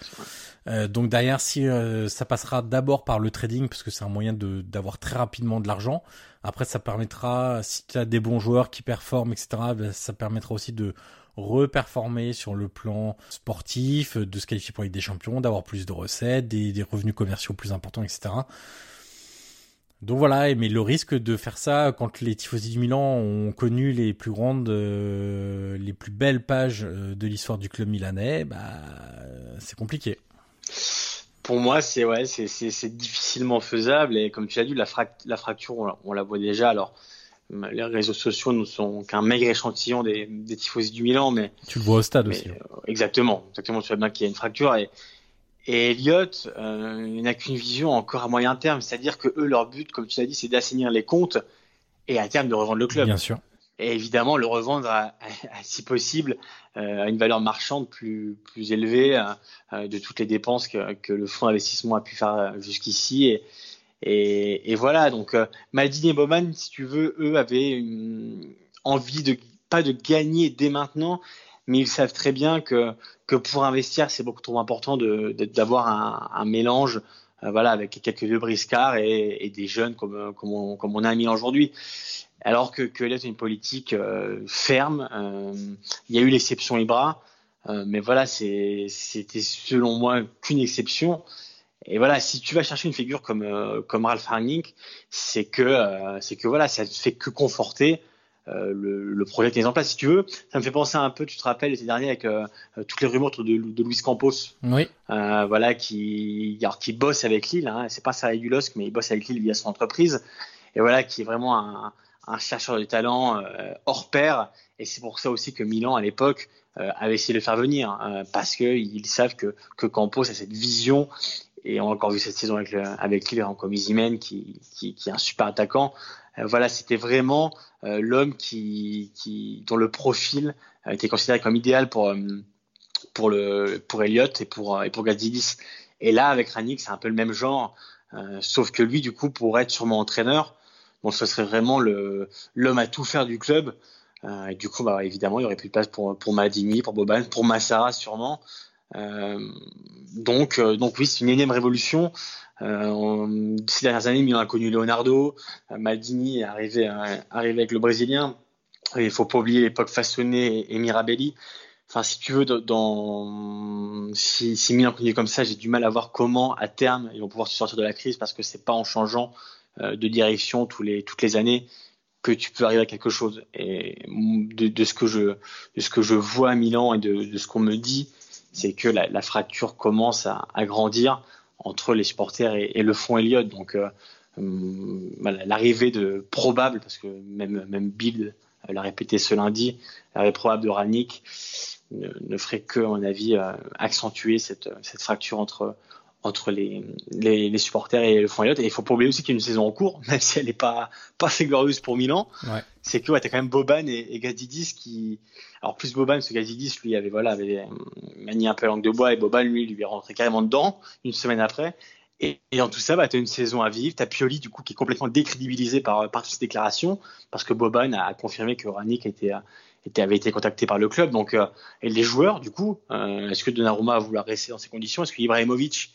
Euh, donc derrière, si euh, ça passera d'abord par le trading, parce que c'est un moyen de d'avoir très rapidement de l'argent. Après, ça permettra, si tu as des bons joueurs qui performent, etc., ben, ça permettra aussi de reperformer sur le plan sportif, de se qualifier pour la Ligue des Champions, d'avoir plus de recettes, des, revenus commerciaux plus importants, etc. Donc voilà, mais le risque de faire ça quand les tifosi du Milan ont connu les plus grandes, euh, les plus belles pages de l'histoire du club milanais, bah c'est compliqué. Pour moi, c'est difficilement faisable et comme tu as dit, la, fracture, on, la voit déjà. Alors, les réseaux sociaux ne sont qu'un maigre échantillon des, des tifosi du Milan, mais tu le vois au stade aussi. Euh, exactement, exactement. Tu vois bien qu'il y a une fracture et et Elliott euh, n'a qu'une vision encore à moyen terme, c'est-à-dire que eux, leur but, comme tu l'as dit, c'est d'assainir les comptes et à terme de revendre le club. Bien sûr et évidemment le revendre à, si possible euh, à une valeur marchande plus plus élevée euh, euh, de toutes les dépenses que, que, le fonds d'investissement a pu faire jusqu'ici et, et, voilà donc Maldini et Bowman si tu veux eux avaient une envie de pas de gagner dès maintenant mais ils savent très bien que que pour investir c'est beaucoup trop important d'avoir un, mélange voilà avec quelques vieux briscards et, des jeunes comme on, comme on a mis aujourd'hui alors que, que est une politique euh, ferme. Euh, il y a eu l'exception Ibra, euh, mais voilà, c'était selon moi qu'une exception. Et voilà, si tu vas chercher une figure comme comme Ralph Rangnick, c'est que c'est que voilà, ça ne fait que conforter le, le, projet qui est en place. Si tu veux, ça me fait penser un peu, tu te rappelles l'été dernier avec toutes les rumeurs de, de Luis Campos, oui. voilà, qui alors, qui bosse avec Lille. Hein, c'est pas ça du LOSC, mais il bosse avec Lille via son entreprise. Et voilà, qui est vraiment un, un chercheur de talent euh, hors pair. Et c'est pour ça aussi que Milan, à l'époque, euh, avait essayé de le faire venir, hein, parce qu'ils savent que, que Campos a cette vision. Et on a encore vu cette saison avec, le, avec Lille, comme Izimen, qui, qui, est un super attaquant. Euh, voilà, c'était vraiment l'homme qui, qui, dont le profil était considéré comme idéal pour, pour, le, pour Elliott et pour, et pour Gazidis. Et là, avec Ranik, c'est un peu le même genre, sauf que lui, du coup, pour être sûrement entraîneur, bon, ce serait vraiment l'homme à tout faire du club. Euh, et du coup, bah, évidemment, il y aurait plus de place pour pour Madini, pour Boban, pour Massara sûrement. Euh, donc, euh, donc oui, c'est une énième révolution. Euh, ces dernières années, Milan a connu Leonardo, Maldini est arrivé, arrivé avec le Brésilien. Il faut pas oublier l'époque Fassonné et Mirabelli. Enfin, si tu veux, dans, si, Milan continue comme ça, j'ai du mal à voir comment, à terme, ils vont pouvoir se sortir de la crise parce que c'est pas en changeant de direction tous les, toutes les années que tu peux arriver à quelque chose. Et de, ce que je, de ce que je vois à Milan et de ce qu'on me dit, c'est que la, fracture commence à, grandir entre les supporters et, le fond Elliott. Donc, euh, hum, l'arrivée de probable, parce que même, même Bill l'a répété ce lundi, l'arrivée probable de Ranick ne, ne, ferait que, à mon avis, euh, accentuer cette, cette fracture entre, entre les, les, supporters et le fond Elliott. Et il faut pas oublier aussi qu'il y a une saison en cours, même si elle n'est pas, pas assez glorieuse pour Milan. C'est que ouais, tu as quand même Boban et, Gazidis qui. Alors, plus Boban, parce que Gazidis, lui, avait, voilà, avait manié un peu la langue de bois et Boban, lui, lui est rentré carrément dedans une semaine après. Et, dans tout ça, bah, tu as une saison à vivre. Tu as Pioli, du coup, qui est complètement décrédibilisé par, par toutes ces déclarations, parce que Boban a confirmé que était, avait été contacté par le club. Donc, euh, et les joueurs, du coup, euh, est-ce que Donnarumma va vouloir rester dans ces conditions? Est-ce que Ibrahimovic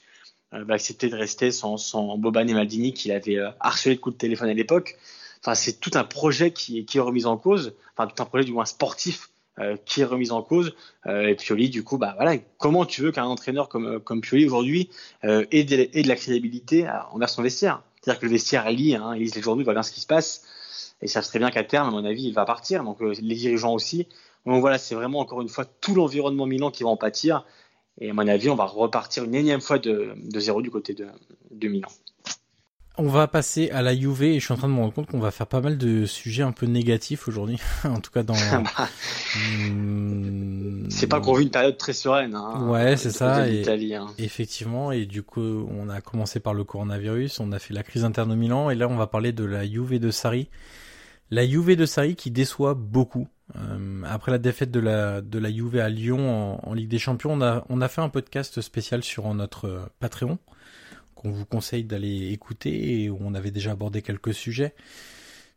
euh, va accepter de rester sans, sans Boban et Maldini, qu'il avait euh, harcelé de coups de téléphone à l'époque? Enfin, c'est tout un projet qui est, qui est remis en cause, enfin, tout un projet du moins sportif euh, qui est remis en cause. Euh, et Pioli, du coup, bah voilà, comment tu veux qu'un entraîneur comme, comme Pioli aujourd'hui euh, ait, de, ait de la crédibilité envers son vestiaire? C'est-à-dire que le vestiaire lit, hein, il lit les journaux, il voit bien ce qui se passe, et ça serait bien qu'à terme, à mon avis, il va partir. Donc euh, les dirigeants aussi. Donc voilà, c'est vraiment encore une fois tout l'environnement Milan qui va en pâtir. Et à mon avis, on va repartir une énième fois de, de zéro du côté de, de Milan. On va passer à la Juve et je suis en train de me rendre compte qu'on va faire pas mal de sujets un peu négatifs aujourd'hui. en tout cas dans. mmh... C'est pas qu'on vit une période très sereine. Hein, ouais, c'est ça. Et hein. Effectivement, et du coup, on a commencé par le coronavirus, on a fait la crise interne au Milan, et là, on va parler de la Juve de Sarri. La Juve de Sarri qui déçoit beaucoup. Euh, après la défaite de la de la Juve à Lyon en, en, Ligue des Champions, on a on a fait un podcast spécial sur notre Patreon qu'on vous conseille d'aller écouter et on avait déjà abordé quelques sujets.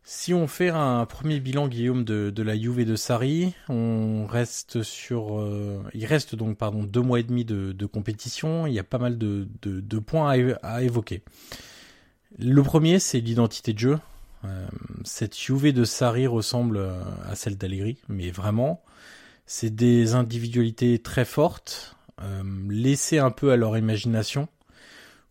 Si on fait un premier bilan Guillaume de, la Juve de Sarri, on reste sur, euh, il reste donc pardon deux mois et demi de, compétition. Il y a pas mal de, points à, évoquer. Le premier, c'est l'identité de jeu. Euh, cette Juve de Sarri ressemble à celle d'Allegri, mais vraiment, c'est des individualités très fortes, euh, laissées un peu à leur imagination.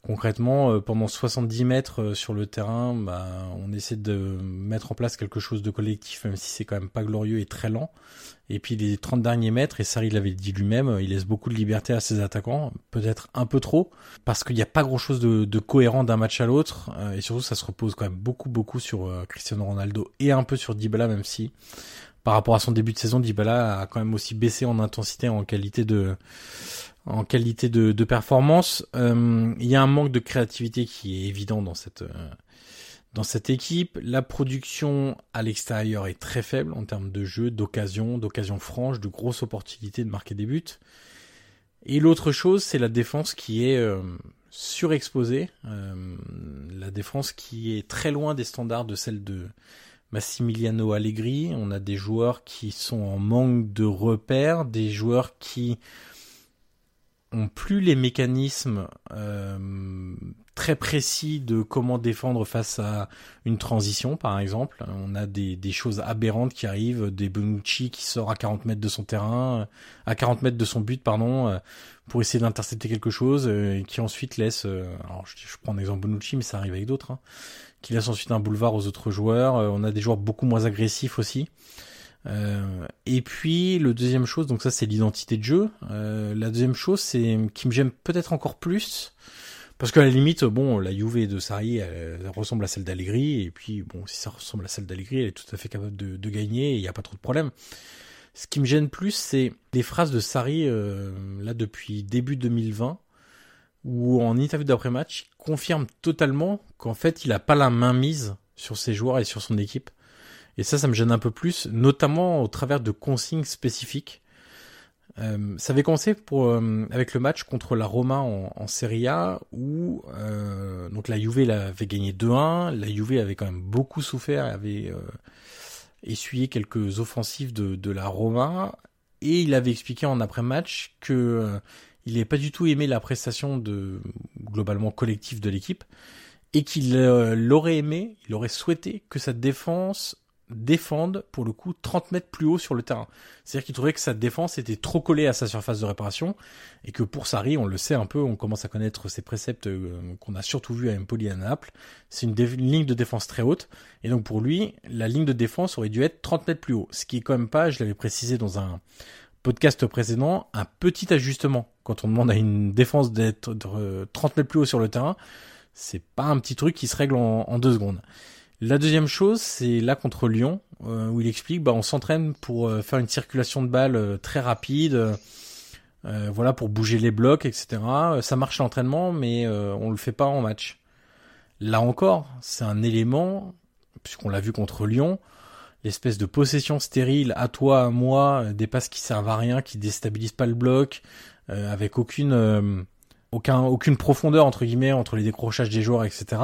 Concrètement, euh, pendant 70 mètres euh, sur le terrain, bah, on essaie de mettre en place quelque chose de collectif, même si c'est quand même pas glorieux et très lent. Et puis les 30 derniers mètres, et Sarri l'avait dit lui-même, il laisse beaucoup de liberté à ses attaquants, peut-être un peu trop, parce qu'il n'y a pas grand-chose de, de, cohérent d'un match à l'autre, et surtout ça se repose quand même beaucoup beaucoup sur Cristiano Ronaldo et un peu sur Dybala, même si par rapport à son début de saison, Dybala a quand même aussi baissé en intensité, en qualité de en qualité de, de performance. Euh, il y a un manque de créativité qui est évident dans cette euh, dans cette équipe. La production à l'extérieur est très faible en termes de jeu, d'occasion, d'occasion franche, de grosses opportunités de marquer des buts. Et l'autre chose, c'est la défense qui est euh, surexposée, euh, la défense qui est très loin des standards de celle de Massimiliano Allegri. On a des joueurs qui sont en manque de repères, des joueurs qui ont plus les mécanismes euh, très précis de comment défendre face à une transition, par exemple. On a des, choses aberrantes qui arrivent, des Bonucci qui sort à 40 mètres de son terrain, à 40 mètres de son but, pardon, euh, pour essayer d'intercepter quelque chose, euh, qui ensuite laisse, alors je, je, prends un exemple Bonucci, mais ça arrive avec d'autres, hein, qui laisse ensuite un boulevard aux autres joueurs. on a des joueurs beaucoup moins agressifs aussi. Euh, et puis le deuxième chose, donc ça c'est l'identité de jeu. Euh, la deuxième chose, c'est qui me gêne peut-être encore plus, parce qu'à la limite, bon, la Juve de Sarri elle, ressemble à celle d'Allegri, et puis bon, si ça ressemble à celle d'Allegri, elle est tout à fait capable de, de gagner, il n'y a pas trop de problème. Ce qui me gêne plus, c'est les phrases de Sarri euh, là depuis début 2020, où en interview d'après-match, il confirme totalement qu'en fait, il a pas la main mise sur ses joueurs et sur son équipe et ça, ça me gêne un peu plus, notamment au travers de consignes spécifiques. Euh, ça avait commencé pour euh, avec le match contre la Roma en, en Serie A où euh, donc la Juve avait gagné 2-1, la Juve avait quand même beaucoup souffert, avait euh, essuyé quelques offensives de, de la Roma et il avait expliqué en après-match que euh, il n'avait pas du tout aimé la prestation de globalement collective de l'équipe et qu'il euh, l'aurait aimé, il aurait souhaité que sa défense défende pour le coup 30 mètres plus haut sur le terrain. C'est-à-dire qu'il trouvait que sa défense était trop collée à sa surface de réparation et que pour Sarri, on le sait un peu, on commence à connaître ses préceptes euh, qu'on a surtout vu à Empoli et à Naples. C'est une, ligne de défense très haute et donc pour lui, la ligne de défense aurait dû être 30 mètres plus haut. Ce qui est quand même pas, je l'avais précisé dans un podcast précédent, un petit ajustement. Quand on demande à une défense d'être de 30 mètres plus haut sur le terrain, c'est pas un petit truc qui se règle en deux secondes. La deuxième chose, c'est là contre Lyon, euh, où il explique, bah, on s'entraîne pour euh, faire une circulation de balles euh, très rapide, voilà, pour bouger les blocs, etc. Ça marche l'entraînement, mais on le fait pas en match. Là encore, c'est un élément, puisqu'on l'a vu contre Lyon, l'espèce de possession stérile à toi, à moi, des passes qui servent à rien, qui déstabilisent pas le bloc, avec aucune, aucun, aucune profondeur entre guillemets entre les décrochages des joueurs, etc.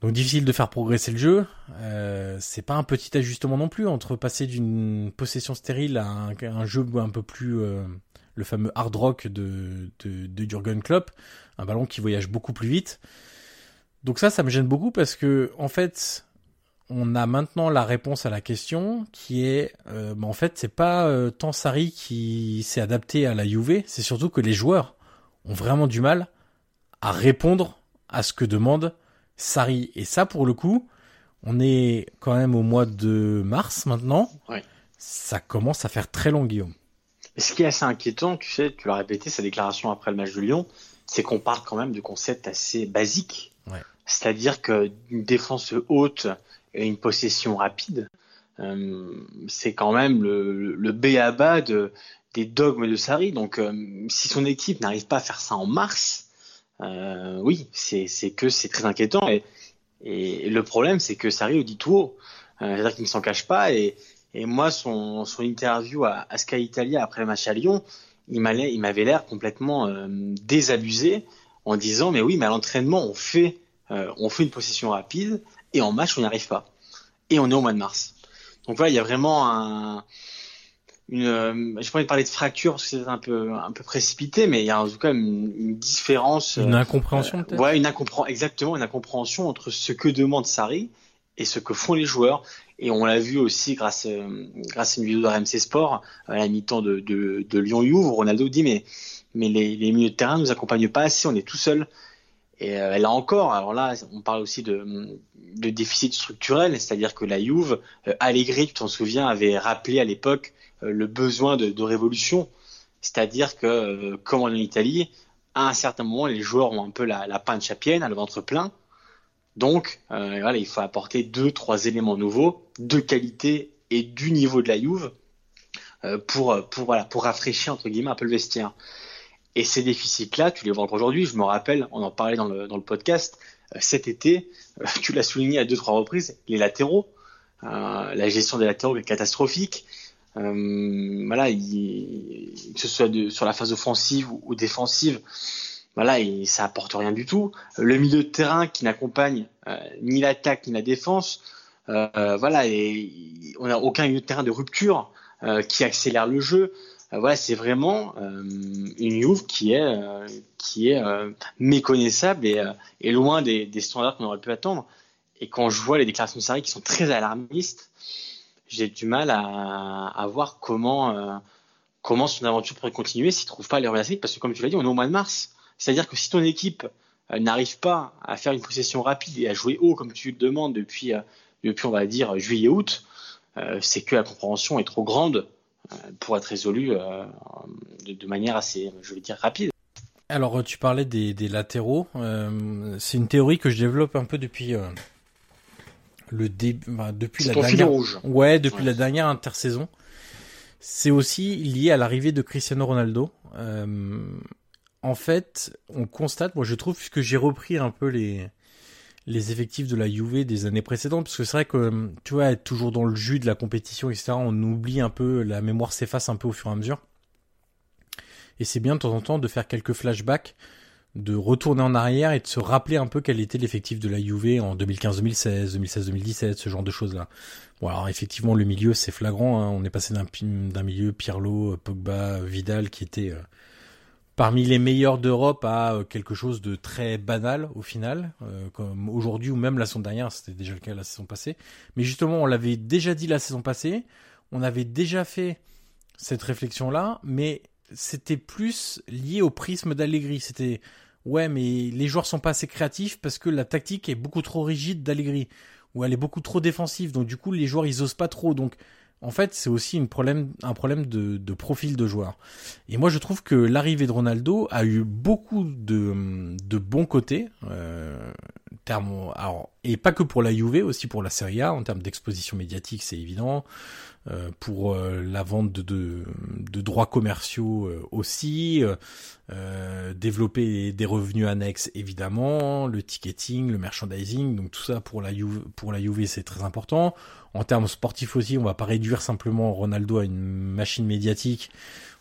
Donc difficile de faire progresser le jeu. Euh, c'est pas un petit ajustement non plus entre passer d'une possession stérile à un, jeu un peu plus euh, le fameux hard rock de, de, de Jurgen Klopp, un ballon qui voyage beaucoup plus vite. Donc ça, ça me gêne beaucoup parce que en fait, on a maintenant la réponse à la question qui est, euh, bah, en fait, c'est pas euh, tant Sarri qui s'est adapté à la Juve, c'est surtout que les joueurs ont vraiment du mal à répondre à ce que demande Sarri. Et ça, pour le coup, on est quand même au mois de mars maintenant. Ouais. Ça commence à faire très long, Guillaume. Mais ce qui est assez inquiétant, tu sais, tu l'as répété, sa déclaration après le match de Lyon, c'est qu'on parle quand même de concepts assez basiques. Ouais. C'est-à-dire qu'une défense haute et une possession rapide, euh, c'est quand même le, le B à bas de, des dogmes de Sarri. Donc, euh, si son équipe n'arrive pas à faire ça en mars, euh, oui, c'est que c'est très inquiétant. Et, le problème, c'est que Sarri le dit tout haut. Euh, C'est-à-dire qu'il ne s'en cache pas. Et, moi, son, interview à, Sky Italia après le match à Lyon, il m'avait l'air complètement euh, désabusé en disant mais oui, mais à l'entraînement, on fait, on fait une possession rapide et en match, on n'y arrive pas. Et on est au mois de mars. Donc voilà, il y a vraiment un, une, euh, j'ai pas envie de parler de fracture parce que c'est un peu, un peu précipité, mais il y a en tout cas une, une différence. Une euh, incompréhension peut-être? Ouais, une incompréhension, exactement, une incompréhension entre ce que demande Sarri et ce que font les joueurs. Et on l'a vu aussi grâce, euh, grâce à une vidéo de RMC Sport à la mi-temps de, de, de Lyon-Juve où Ronaldo dit mais, mais les, les milieux de terrain ne nous accompagnent pas assez, on est tout seul. Et euh, là encore, alors là, on parle aussi de, de déficit structurel, c'est-à-dire que la Juve, euh, Allegri, tu t'en souviens, avait rappelé à l'époque euh, le besoin de, révolution. C'est-à-dire que, euh, comme en Italie, à un certain moment, les joueurs ont un peu la, la pancia pienne, le ventre plein. Donc, euh, voilà, il faut apporter deux, trois éléments nouveaux, de qualité et du niveau de la Juve euh, pour, pour, voilà, pour rafraîchir entre guillemets un peu le vestiaire. Et ces déficits-là, tu les vois encore aujourd'hui. Je me rappelle, on en parlait dans le, dans le podcast euh, cet été. euh, tu l'as souligné à deux trois reprises, les latéraux, euh, la gestion des latéraux est catastrophique. Euh, voilà, il, que ce soit sur la phase offensive ou, défensive, voilà, ça apporte rien du tout. Le milieu de terrain qui n'accompagne euh, ni l'attaque ni la défense, euh, voilà, et on n'a aucun milieu de terrain de rupture qui accélère le jeu. Voilà, c'est vraiment une Juve qui est qui est méconnaissable et, et loin des, des standards qu'on aurait pu attendre. Et quand je vois les déclarations de Sarri qui sont très alarmistes, j'ai du mal à, voir comment euh, comment son aventure pourrait continuer s'il trouve pas les relatiques parce que comme tu l'as dit, on est au mois de mars. C'est-à-dire que si ton équipe euh, n'arrive pas à faire une possession rapide et à jouer haut comme tu le demandes depuis euh, depuis on va dire juillet-août, c'est que la compréhension est trop grande pour être résolue de, manière assez, je vais dire, rapide. Alors, tu parlais des, des latéraux. C'est une théorie que je développe un peu depuis le début, enfin, depuis la dernière. rouge. Ouais, depuis Ouais. la dernière intersaison. C'est aussi lié à l'arrivée de Cristiano Ronaldo. Euh, en fait, on constate, moi je trouve, puisque j'ai repris un peu les les effectifs de la Juve des années précédentes, parce que c'est vrai que tu vois, être toujours dans le jus de la compétition, etc. On oublie un peu, la mémoire s'efface un peu au fur et à mesure. Et c'est bien de temps en temps de faire quelques flashbacks, de retourner en arrière et de se rappeler un peu quel était l'effectif de la Juve en 2015-2016, 2016-2017, ce genre de choses-là. Bon alors effectivement le milieu c'est flagrant, hein. on est passé d'un, milieu Pirlo, Pogba, Vidal qui était euh, parmi les meilleurs d'Europe à euh, quelque chose de très banal au final, euh, comme aujourd'hui ou même la saison dernière, c'était déjà le cas la saison passée. Mais justement on l'avait déjà dit la saison passée, on avait déjà fait cette réflexion-là, mais c'était plus lié au prisme d'Allegri. C'était ouais, mais les joueurs sont pas assez créatifs parce que la tactique est beaucoup trop rigide d'Allegri ou elle est beaucoup trop défensive. Donc du coup, les joueurs ils osent pas trop. Donc en fait, c'est aussi un problème de, profil de joueur. Et moi, je trouve que l'arrivée de Ronaldo a eu beaucoup de, de bons côtés, euh, terme, alors, et pas que pour la Juve, aussi pour la Serie A en termes d'exposition médiatique, c'est évident. Euh, pour euh, la vente de, de, de droits commerciaux euh, aussi, développer des revenus annexes évidemment, le ticketing, le merchandising, donc tout ça pour la Juve, pour la Juve c'est très important. En termes sportifs aussi, on va pas réduire simplement Ronaldo à une machine médiatique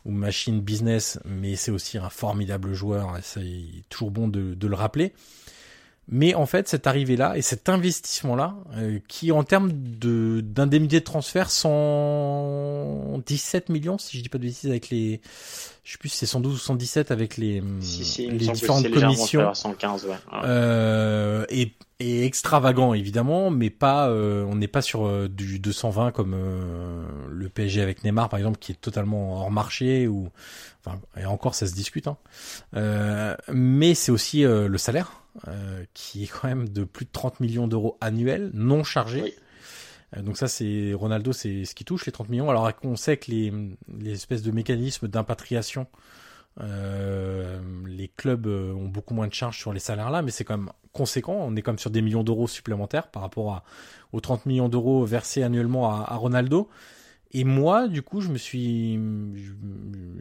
ou machine business, mais c'est aussi un formidable joueur, c'est toujours bon de, de le rappeler. Mais en fait, cette arrivée-là et cet investissement-là, euh, qui en termes de d'indemnité de transfert, 117 millions, si je dis pas de bêtises, avec les, je sais plus si c'est 112 ou 117 avec les, les différentes commissions. 115, ouais. Euh, et, et, extravagant évidemment, mais pas, euh, on n'est pas sur euh, du 220 comme le PSG avec Neymar par exemple, qui est totalement hors marché ou, enfin, et encore ça se discute. Hein. mais c'est aussi le salaire euh, qui est quand même de plus de 30 millions d'euros annuels, non chargés. Euh, donc ça, c'est Ronaldo, c'est ce qui touche les 30 millions. Alors on sait que les, espèces de mécanismes d'impatriation, euh, les clubs euh, ont beaucoup moins de charges sur les salaires là, mais c'est quand même conséquent. On est même sur des millions d'euros supplémentaires par rapport à, aux 30 millions d'euros versés annuellement à, Ronaldo. Et moi, du coup, je me suis, je,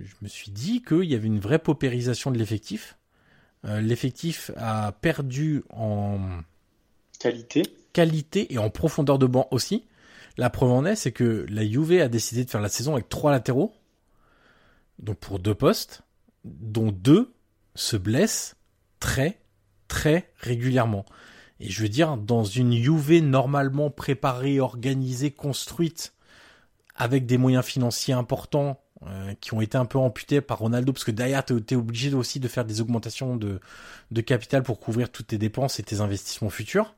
je me suis dit qu'il y avait une vraie paupérisation de l'effectif euh, l'effectif a perdu en qualité. Qualité et en profondeur de banc aussi. La preuve en est, c'est que la Juve a décidé de faire la saison avec trois latéraux, donc pour deux postes, dont deux se blessent très très régulièrement. Et je veux dire, dans une Juve normalement préparée, organisée, construite, avec des moyens financiers importants, euh, qui ont été un peu amputés par Ronaldo parce que derrière tu es obligé aussi de faire des augmentations de, de capital pour couvrir toutes tes dépenses et tes investissements futurs.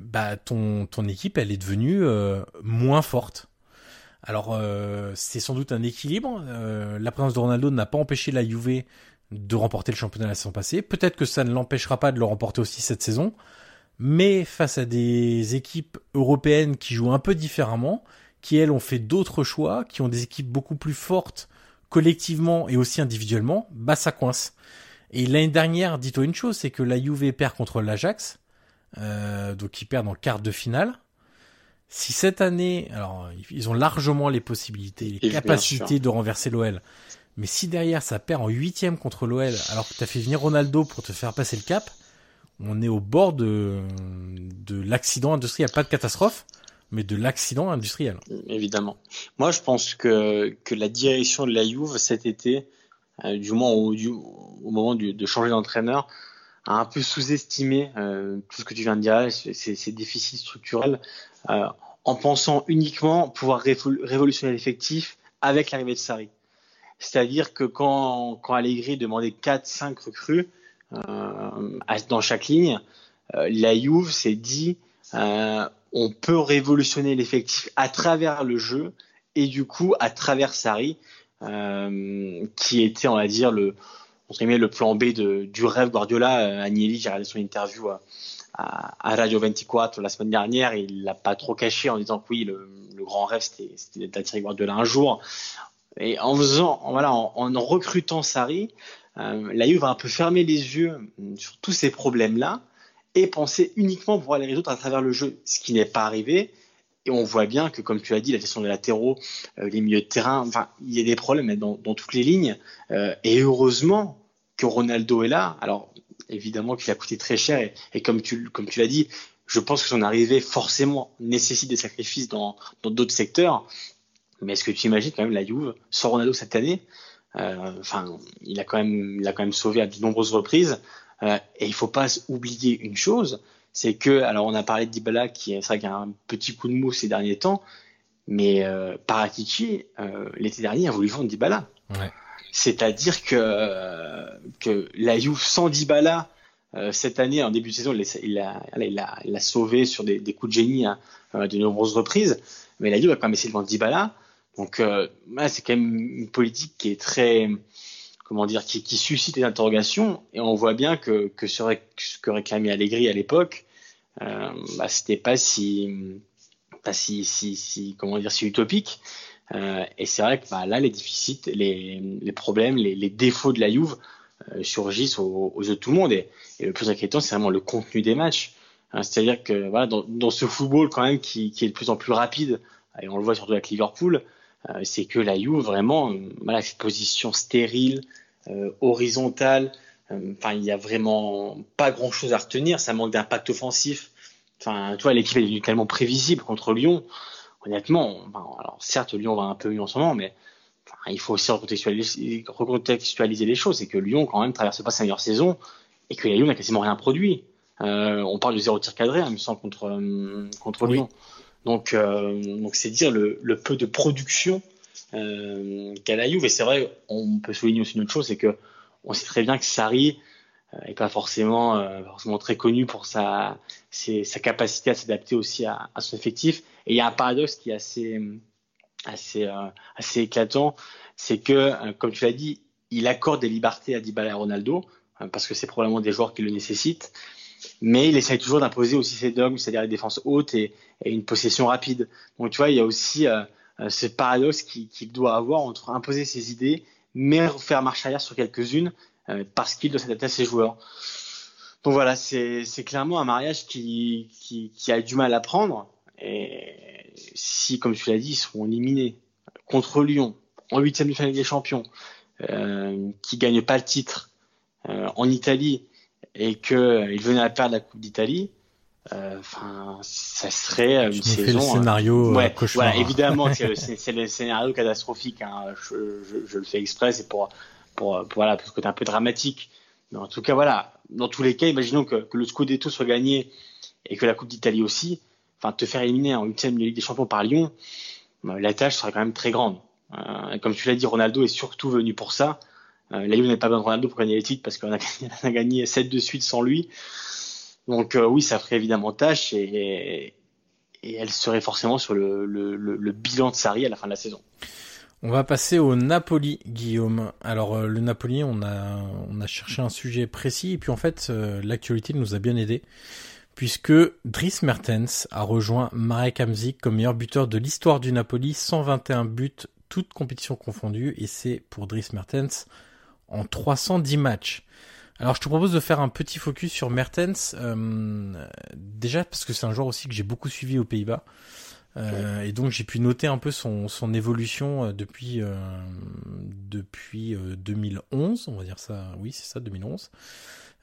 Bah ton ton équipe elle est devenue euh, moins forte. Alors euh, c'est sans doute un équilibre. la présence de Ronaldo n'a pas empêché la Juve de remporter le championnat la saison passée. Peut-être que ça ne l'empêchera pas de le remporter aussi cette saison. Mais face à des équipes européennes qui jouent un peu différemment, qui elles ont fait d'autres choix, qui ont des équipes beaucoup plus fortes collectivement et aussi individuellement, bah ça coince. Et l'année dernière, dis-toi une chose, c'est que la Juve perd contre l'Ajax, euh, donc ils perdent en quart de finale. Si cette année, alors ils ont largement les possibilités, les capacités de renverser l'OL, mais si derrière ça perd en huitième contre l'OL, alors que tu as fait venir Ronaldo pour te faire passer le cap, on est au bord de, de l'accident industriel, pas de catastrophe, mais de l'accident industriel. Évidemment. Moi, je pense que, que la direction de la Juve cet été, euh, du moins au, du, au moment du, de changer d'entraîneur, a un peu sous-estimé euh, tout ce que tu viens de dire, ces déficits structurels, euh, en pensant uniquement pouvoir révolutionner l'effectif avec l'arrivée de Sarri. C'est-à-dire que quand, quand Allegri demandait 4-5 recrues euh, dans chaque ligne, la Juve s'est dit on peut révolutionner l'effectif à travers le jeu et du coup à travers Sarri, qui était, on va dire, le, le plan B du rêve Guardiola. Euh, Agnelli, j'ai regardé son interview à, Radio 24 la semaine dernière, et il l'a pas trop caché en disant que oui, le, grand rêve c'était d'attirer Guardiola un jour. Et en faisant, voilà, en, recrutant Sarri, euh, la Juve va un peu fermer les yeux sur tous ces problèmes-là et penser uniquement pouvoir les résoudre à travers le jeu, ce qui n'est pas arrivé. Et on voit bien que, comme tu as dit, la gestion des latéraux, euh, les milieux de terrain, il y a des problèmes dans, dans toutes les lignes. Euh, et heureusement que Ronaldo est là. Alors, évidemment qu'il a coûté très cher et, comme tu, l'as dit, je pense que son arrivée forcément nécessite des sacrifices dans d'autres secteurs. Mais est-ce que tu imagines quand même la Juve sans Ronaldo cette année euh, Enfin, il a quand même, il a quand même sauvé à de nombreuses reprises. Euh, et il faut pas oublier une chose, c'est que, alors on a parlé de Dybala qui est vrai un petit coup de mou ces derniers temps, mais euh, euh, l'été dernier a voulu vendre Dybala. C'est-à-dire que la Juve sans Dybala euh, cette année, en début de saison, il a, il a, il a sauvé sur des, coups de génie hein, euh, de nombreuses reprises. Mais la Juve a quand même essayé de vendre Dybala. Donc, euh, c'est quand même une politique qui est très, comment dire, qui, suscite des interrogations. Et on voit bien que, ce que réclamait Allegri à l'époque, euh, bah, c'était pas si, pas si, si, si, comment dire, si utopique. Euh, et c'est vrai que bah, là, les déficits, les, problèmes, les, défauts de la Juve euh, surgissent aux, yeux de tout le monde. Et, le plus inquiétant, c'est vraiment le contenu des matchs. Hein, C'est-à-dire que voilà, dans, ce football quand même qui, est de plus en plus rapide, et on le voit surtout avec Liverpool, euh, c'est que la Juve vraiment, voilà, cette position stérile, horizontale. Enfin, il y a vraiment pas grand-chose à retenir. Ça manque d'impact offensif. Enfin, toi, l'équipe est tellement prévisible contre Lyon. Honnêtement, alors certes, Lyon va un peu mieux en ce moment, mais il faut aussi recontextualiser, les choses. C'est que Lyon, quand même, traverse pas sa meilleure saison et que Lyon n'a quasiment rien produit. Euh, on parle de zéro tir cadré, hein, il me semble, contre, euh, contre Lyon. Donc, euh, donc c'est dire le, le, peu de production euh, qu'a la Juve. Et c'est vrai, on peut souligner aussi une autre chose, c'est que on sait très bien que Sarri est pas forcément, euh, forcément très connu pour sa, sa capacité à s'adapter aussi à, son effectif. Et il y a un paradoxe qui est assez assez, euh, assez éclatant, c'est que, euh, comme tu l'as dit, il accorde des libertés à Dybala et Ronaldo, euh, parce que c'est probablement des joueurs qui le nécessitent, mais il essaye toujours d'imposer aussi ses dogmes, c'est-à-dire les défenses hautes et, une possession rapide. Donc tu vois, il y a aussi euh, ce paradoxe qu'il qui doit avoir entre imposer ses idées, mais faire marche arrière sur quelques-unes, euh, parce qu'il doit s'adapter à ses joueurs. Donc voilà, c'est clairement un mariage qui, qui, qui, a du mal à prendre. Et si, comme tu l'as dit, ils seront éliminés contre Lyon en huitième de finale des champions, euh, qui gagnent pas le titre euh, en Italie et qu'ils euh, venaient à perdre la Coupe d'Italie, euh, enfin, ça serait une saison. Fais le scénario ouais, cauchemar. Voilà, évidemment, c'est le scénario catastrophique. Hein. Je, je, je, le fais exprès, c'est pour, pour, pour, voilà, parce que c'est un peu dramatique. Mais en tout cas, voilà. Dans tous les cas, imaginons que, que le Scudetto soit gagné et que la Coupe d'Italie aussi enfin te faire éliminer en huitième de Ligue des Champions par Lyon, euh, la tâche sera quand même très grande. Euh, comme tu l'as dit, Ronaldo est surtout venu pour ça. Euh, la Juve n'est pas besoin de Ronaldo pour gagner les titres parce qu'on a, gagné 7 de suite sans lui. Donc euh, oui, ça ferait évidemment tâche et, elle serait forcément sur le, le, bilan de Sarri à la fin de la saison. On va passer au Napoli, Guillaume. Alors euh, le Napoli, on a cherché un sujet précis et puis en fait euh, l'actualité nous a bien aidé puisque Dries Mertens a rejoint Marek Hamzik comme meilleur buteur de l'histoire du Napoli, 121 buts, toutes compétitions confondues, et c'est pour Dries Mertens en 310 matchs. Alors je te propose de faire un petit focus sur Mertens, euh, déjà parce que c'est un joueur aussi que j'ai beaucoup suivi aux Pays-Bas. Euh, et donc j'ai pu noter un peu son, son évolution euh, depuis euh, depuis 2011, on va dire ça, oui c'est ça 2011.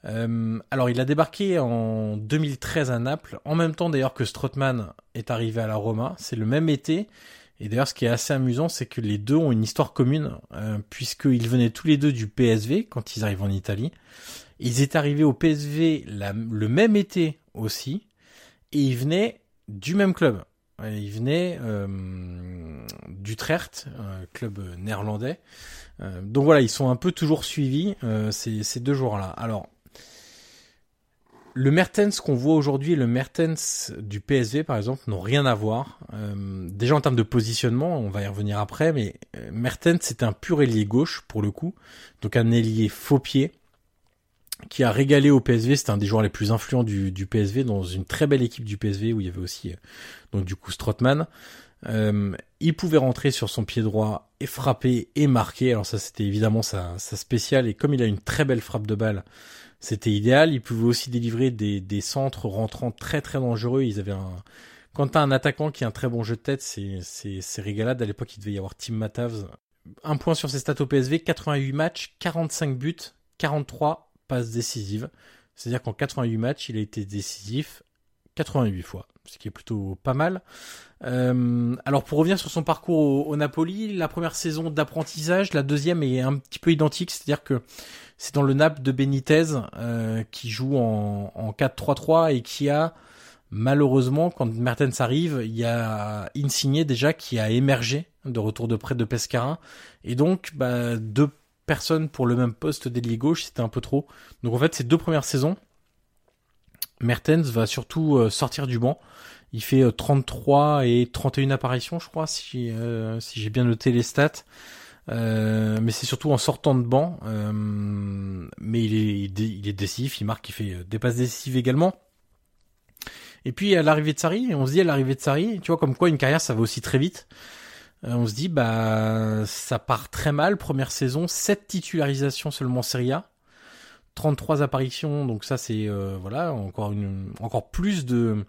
Euh, alors, il a débarqué en 2013 à Naples, en même temps d'ailleurs que Strootman est arrivé à la Roma. C'est le même été. Et d'ailleurs, ce qui est assez amusant, c'est que les deux ont une histoire commune, euh, puisqu'ils venaient tous les deux du PSV quand ils arrivent en Italie. Ils étaient arrivés au PSV la, le même été aussi, et ils venaient du même club. Ils venaient euh, d'Utrecht, club néerlandais. Euh, donc voilà, ils sont un peu toujours suivis euh, ces, ces deux joueurs-là. Alors, le Mertens qu'on voit aujourd'hui le Mertens du PSV par exemple n'ont rien à voir. Euh, déjà en termes de positionnement, on va y revenir après, mais Mertens c'est un pur ailier gauche pour le coup, donc un ailier faux pied qui a régalé au PSV. C'était un des joueurs les plus influents du, du, PSV dans une très belle équipe du PSV où il y avait aussi euh, donc du coup Strootman. Euh, il pouvait rentrer sur son pied droit et frapper et marquer. Alors ça c'était évidemment sa, sa spéciale et comme il a une très belle frappe de balle c'était idéal. Ils pouvaient aussi délivrer des, des centres rentrants très très dangereux. Ils avaient un quand t'as un attaquant qui a un très bon jeu de tête, c'est c'est c'est régalade. À l'époque, il devait y avoir Tim Matavs. Un point sur ses stats au PSV 88 matchs, 45 buts, 43 passes décisives. C'est-à-dire qu'en 88 matchs, il a été décisif 88 fois, ce qui est plutôt pas mal. Euh, alors pour revenir sur son parcours au, Napoli, la première saison d'apprentissage, la deuxième est un petit peu identique, c'est-à-dire que c'est dans le Nap de Benitez euh, qui joue en, en 4-3-3 et qui a malheureusement quand Mertens arrive, il y a Insigné déjà qui a émergé de retour de près de Pescara et donc bah, deux personnes pour le même poste d'ailier gauche, c'était un peu trop. Donc en fait, ces deux premières saisons, Mertens va surtout euh, sortir du banc. Il fait 33 euh, et 31 apparitions, je crois, si, euh, si j'ai bien noté les stats. mais c'est surtout en sortant de banc. mais il est, il est décisif, il marque, il fait des passes décisives également. Et puis à l'arrivée de Sari, on se dit à l'arrivée de Sari, tu vois comme quoi une carrière ça va aussi très vite. On se dit bah ça part très mal première saison, 7 titularisations seulement Serie A. 33 apparitions, donc ça c'est euh, voilà encore une encore plus de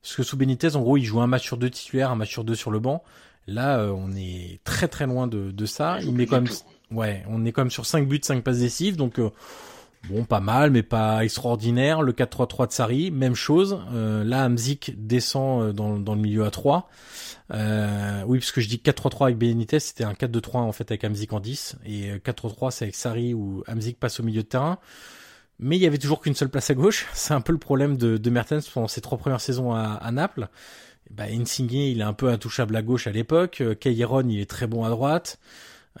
ce que sous Benitez en gros il joue un match sur deux titulaires, un match sur deux sur le banc. Là euh, on est très très loin de, de ça. Il met quand même ouais on est quand même sur 5 buts, 5 passes décisives donc euh, bon pas mal mais pas extraordinaire. Le 4-3-3 de Sari même chose. là Amzik descend dans, dans le milieu à 3. oui, parce que je dis 4-3-3 avec Benitez, c'était un 4-2-3 en fait avec Amzik en 10 et 4-3-3 c'est avec Sari où Amzik passe au milieu de terrain mais il y avait toujours qu'une seule place à gauche. C'est un peu le problème de, de Mertens pendant ses trois premières saisons à, à Naples. Bah, Insigne, il est un peu intouchable à gauche à l'époque. Cayeron, il est très bon à droite.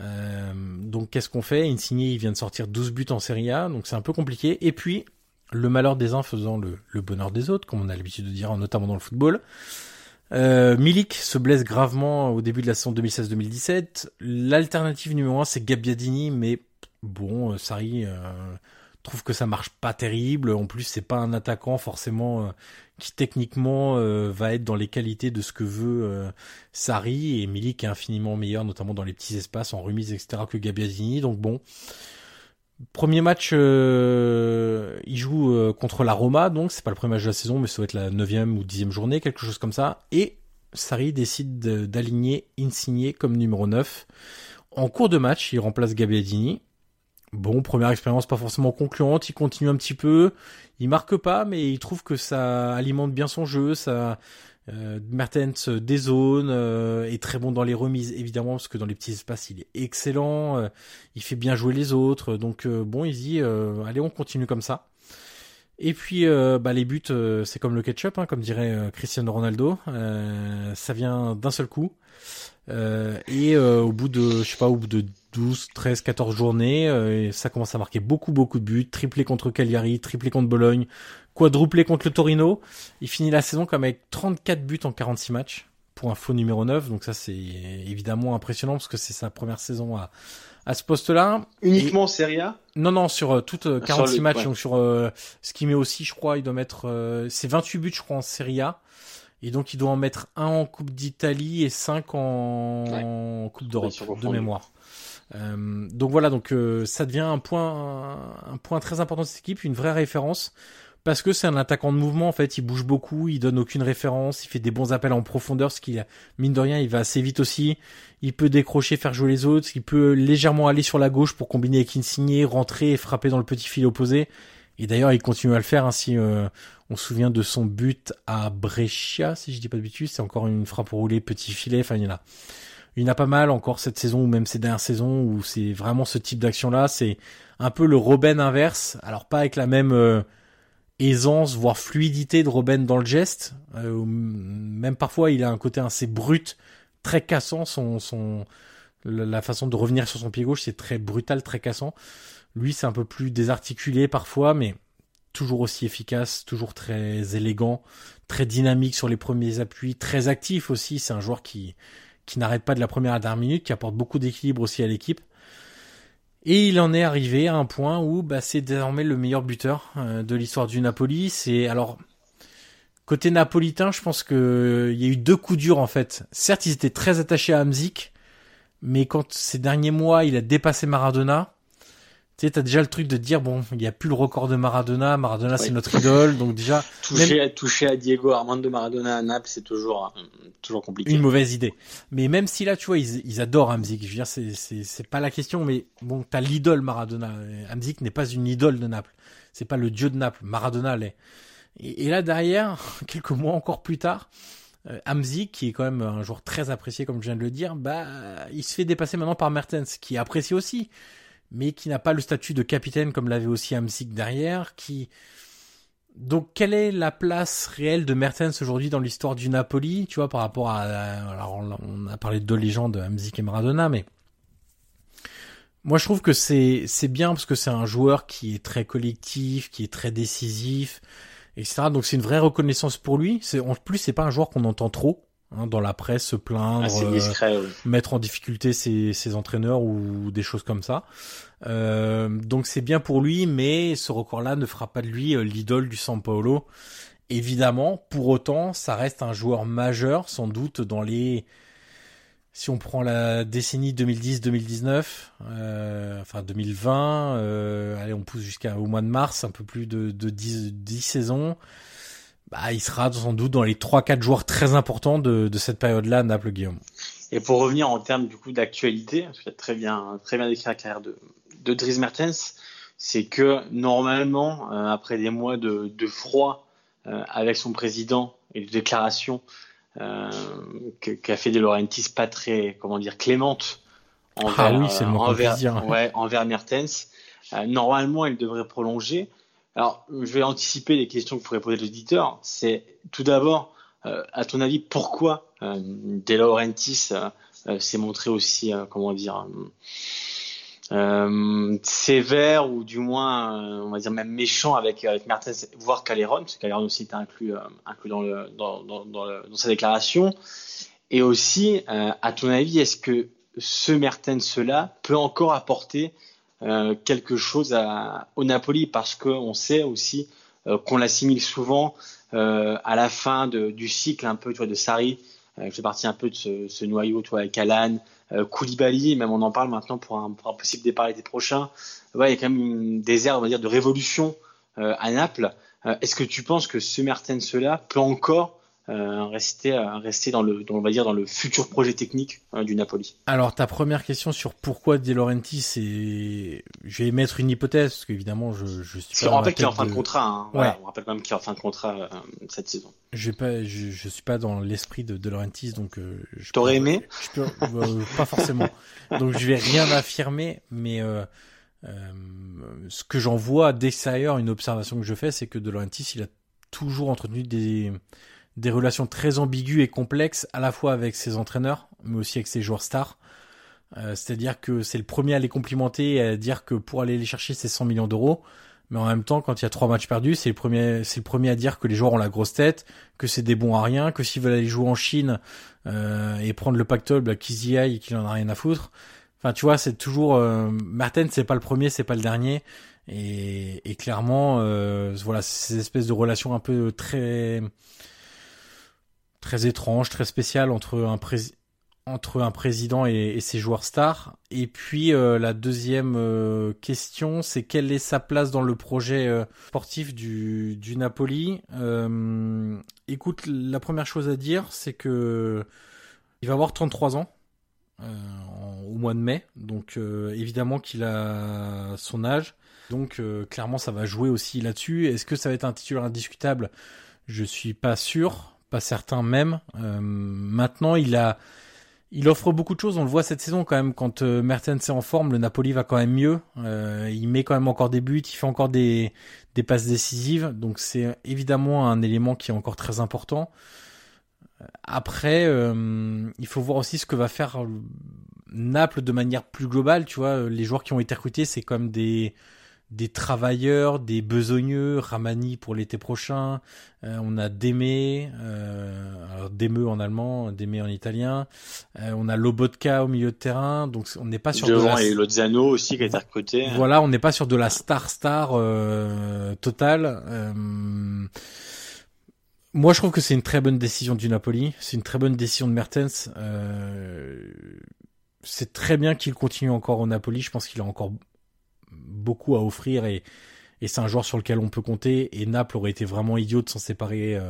Euh, donc qu'est-ce qu'on fait? Insigne, il vient de sortir 12 buts en Serie A, donc c'est un peu compliqué. Et puis, le malheur des uns faisant le, bonheur des autres, comme on a l'habitude de dire, notamment dans le football. Euh, Milik se blesse gravement au début de la saison 2016-2017. L'alternative numéro un, c'est Gabbiadini, mais bon, Sarri... Euh, trouve que ça marche pas terrible. En plus, c'est pas un attaquant forcément euh, qui techniquement euh, va être dans les qualités de ce que veut euh, Sarri et Milik est infiniment meilleur, notamment dans les petits espaces en remise, etc. que Gabbiadini. Donc bon. Premier match, il joue contre la Roma, donc c'est pas le premier match de la saison, mais ça doit être la neuvième ou dixième journée, quelque chose comme ça. Et Sarri décide d'aligner Insigné comme numéro 9. En cours de match, il remplace Gabbiadini. Bon, première expérience pas forcément concluante, il continue un petit peu, il marque pas, mais il trouve que ça alimente bien son jeu, ça euh, Mertens dézone, euh, est très bon dans les remises évidemment parce que dans les petits espaces il est excellent, euh, il fait bien jouer les autres, donc euh, bon il dit allez on continue comme ça. Et puis bah, les buts c'est comme le ketchup, hein, comme dirait Cristiano Ronaldo, ça vient d'un seul coup. Et au bout de je sais pas au bout de 12, 13, 14 journées, euh, et ça commence à marquer beaucoup, beaucoup de buts. Triplé contre Cagliari, triplé contre Bologne, quadruplé contre le Torino. Il finit la saison comme avec 34 buts en 46 matchs pour un faux numéro 9. Donc ça, c'est évidemment impressionnant parce que c'est sa première saison à, à ce poste-là. Uniquement en Serie A? Non, non, sur euh, toutes 46 matchs. Donc sur euh, ce qui met aussi, je crois, il doit mettre... c'est 28 buts, je crois, en Serie A. Et donc il doit en mettre un en Coupe d'Italie et 5 en, Coupe d'Europe, de mémoire. Euh, donc voilà, donc euh, ça devient un point, un point très important de cette équipe, une vraie référence parce que c'est un attaquant de mouvement en fait, il bouge beaucoup, il donne aucune référence, il fait des bons appels en profondeur, ce qu'il mine de rien, il va assez vite aussi, il peut décrocher, faire jouer les autres, il peut légèrement aller sur la gauche pour combiner avec Insigne, rentrer et frapper dans le petit fil opposé. Et d'ailleurs, il continue à le faire. Hein, euh, on se souvient de son but à Brescia, si je dis pas de bêtises, c'est encore une frappe roulée, petit filet. Enfin, il y en a il y en a pas mal encore cette saison ou même ces dernières saisons où c'est vraiment ce type d'action là. C'est un peu le Robben inverse. Alors pas avec la même euh, aisance voire fluidité de Robben dans le geste. Euh, même parfois il a un côté assez brut, très cassant. Son son la façon de revenir sur son pied gauche c'est très brutal, très cassant. Lui c'est un peu plus désarticulé parfois, mais toujours aussi efficace, toujours très élégant, très dynamique sur les premiers appuis, très actif aussi. C'est un joueur qui qui n'arrête pas de la première à la dernière minute, qui apporte beaucoup d'équilibre aussi à l'équipe. Et il en est arrivé à un point où bah, c'est désormais le meilleur buteur euh, de l'histoire du Napoli. C'est alors côté napolitain, je pense que il y a eu deux coups durs en fait. Certes, ils étaient très attachés à Hamzik, mais quand ces derniers mois, il a dépassé Maradona, tu sais, t'as déjà le truc de dire bon, il y a plus le record de Maradona, Maradona c'est notre idole, donc déjà toucher, toucher à Diego Armando Maradona à Naples, c'est toujours toujours compliqué. Une mauvaise idée. Mais même si là, tu vois, ils, ils adorent Hamzik. Je veux dire, c'est c'est c'est pas la question, mais bon, t'as l'idole Maradona. Hamzik n'est pas une idole de Naples. C'est pas le dieu de Naples. Maradona l'est. Et, et, là derrière, quelques mois encore plus tard, euh, Hamzik, qui est quand même un joueur très apprécié, comme je viens de le dire, bah, il se fait dépasser maintenant par Mertens, qui est apprécié aussi mais qui n'a pas le statut de capitaine comme l'avait aussi Hamsik derrière, qui donc quelle est la place réelle de Mertens aujourd'hui dans l'histoire du Napoli, tu vois, par rapport à alors on a parlé de deux légendes, Hamsik et Maradona, mais moi je trouve que c'est c'est bien parce que c'est un joueur qui est très collectif, qui est très décisif, etc. Donc c'est une vraie reconnaissance pour lui. C'est en plus c'est pas un joueur qu'on entend trop. Hein, dans la presse se plaindre, euh, mettre en difficulté ses, ses, entraîneurs ou des choses comme ça. Euh, donc c'est bien pour lui, mais ce record-là ne fera pas de lui euh, l'idole du San Paolo. Évidemment, pour autant, ça reste un joueur majeur, sans doute dans les si on prend la décennie 2010-2019, euh, enfin 2020, euh, allez, on pousse jusqu'au mois de mars, un peu plus de, de 10, 10 saisons bah, il sera sans doute dans les 3-4 joueurs très importants de, de cette période-là, Naples Guillaume. Et pour revenir en termes du coup d'actualité, parce que très bien, très bien décrit la carrière de, de Dries Mertens, c'est que normalement, euh, après des mois de, de froid euh, avec son président et de déclarations euh, qu'a fait De Laurentiis pas très, comment dire, clémente envers, ah oui, c'est le envers, ouais, envers Mertens, normalement, il devrait prolonger. Alors, je vais anticiper les questions que pourraient poser l'auditeur. C'est tout d'abord, euh, à ton avis, pourquoi euh, euh, euh, s'est montré aussi, comment dire, sévère ou du moins, on va dire même méchant avec, avec Mertens, voire Caléron, parce que Caléron aussi était inclus, inclus dans, le, dans, dans, sa déclaration. Et aussi, à ton avis, est-ce que ce Mertens-là peut encore apporter euh, quelque chose à, au Napoli parce qu'on sait aussi euh, qu'on l'assimile souvent euh, à la fin de, du cycle un peu tu vois, de Sarri. je fais partie un peu de ce, ce noyau tu vois, avec Alan, Koulibaly, même on en parle maintenant pour un, pour un possible départ l'été prochain. Ouais, il y a quand même une, des airs on va dire, de révolution à Naples. Est-ce que tu penses que ce Mertens-là peut encore euh, rester, euh, rester dans le, dans, on va dire dans le futur projet technique euh, du Napoli. Alors ta première question sur pourquoi De Laurentiis, c'est, je vais mettre une hypothèse parce qu'évidemment je, je suis. Pas on rappelle qu'il est en fin de, contrat. Hein. Ouais. on rappelle quand même qu'il est en fin de contrat cette saison. Je pas, je, je suis pas dans l'esprit de De Laurentiis donc. je T'aurais aimé je peux, Pas forcément. donc je vais rien affirmer, mais. Euh, ce que j'en vois d'extérieur, une observation que je fais, c'est que De Laurentiis, il a toujours entretenu des des relations très ambiguës et complexes à la fois avec ses entraîneurs, mais aussi avec ses joueurs stars. Euh, C'est-à-dire que c'est le premier à les complimenter et à dire que pour aller les chercher, c'est 100 millions d'euros. Mais en même temps, quand il y a trois matchs perdus, c'est le premier, c'est le premier à dire que les joueurs ont la grosse tête, que c'est des bons à rien, que s'ils veulent aller jouer en Chine euh, et prendre le pactole, bah, qu'ils y aillent et qu'il en a rien à foutre. Enfin, tu vois, c'est toujours euh, Martin, c'est pas le premier, c'est pas le dernier, et, et clairement, euh, voilà, ces espèces de relations un peu très très étrange, très spécial entre un, entre un président et, ses joueurs stars. Et puis euh, la deuxième euh, question, c'est quelle est sa place dans le projet euh, sportif du, du Napoli? Écoute, la première chose à dire, c'est que il va avoir 33 ans au mois de mai, donc évidemment qu'il a son âge. Donc clairement, ça va jouer aussi là-dessus. Est-ce que ça va être un titulaire indiscutable? Je suis pas sûr pas certain même. Euh, maintenant, il a, il offre beaucoup de choses. On le voit cette saison quand même. Quand euh, Mertens est en forme, le Napoli va quand même mieux. Euh, il met quand même encore des buts, il fait encore des, des passes décisives. Donc c'est évidemment un élément qui est encore très important. Après, il faut voir aussi ce que va faire Naples de manière plus globale. Tu vois, les joueurs qui ont été recrutés, c'est comme des des travailleurs, des besogneux, Ramani pour l'été prochain, euh, on a Deme, euh, alors Deme en allemand, Deme en italien, euh, on a Lobotka au milieu de terrain, donc on n'est pas sur Devant de la... et Lozano aussi qui a été recruté. Voilà, on n'est pas sur de la star star totale. moi, je trouve que c'est une très bonne décision du Napoli, c'est une très bonne décision de Mertens. c'est très bien qu'il continue encore au Napoli, je pense qu'il a encore beaucoup à offrir et, c'est un joueur sur lequel on peut compter. Et Naples aurait été vraiment idiot de s'en séparer euh,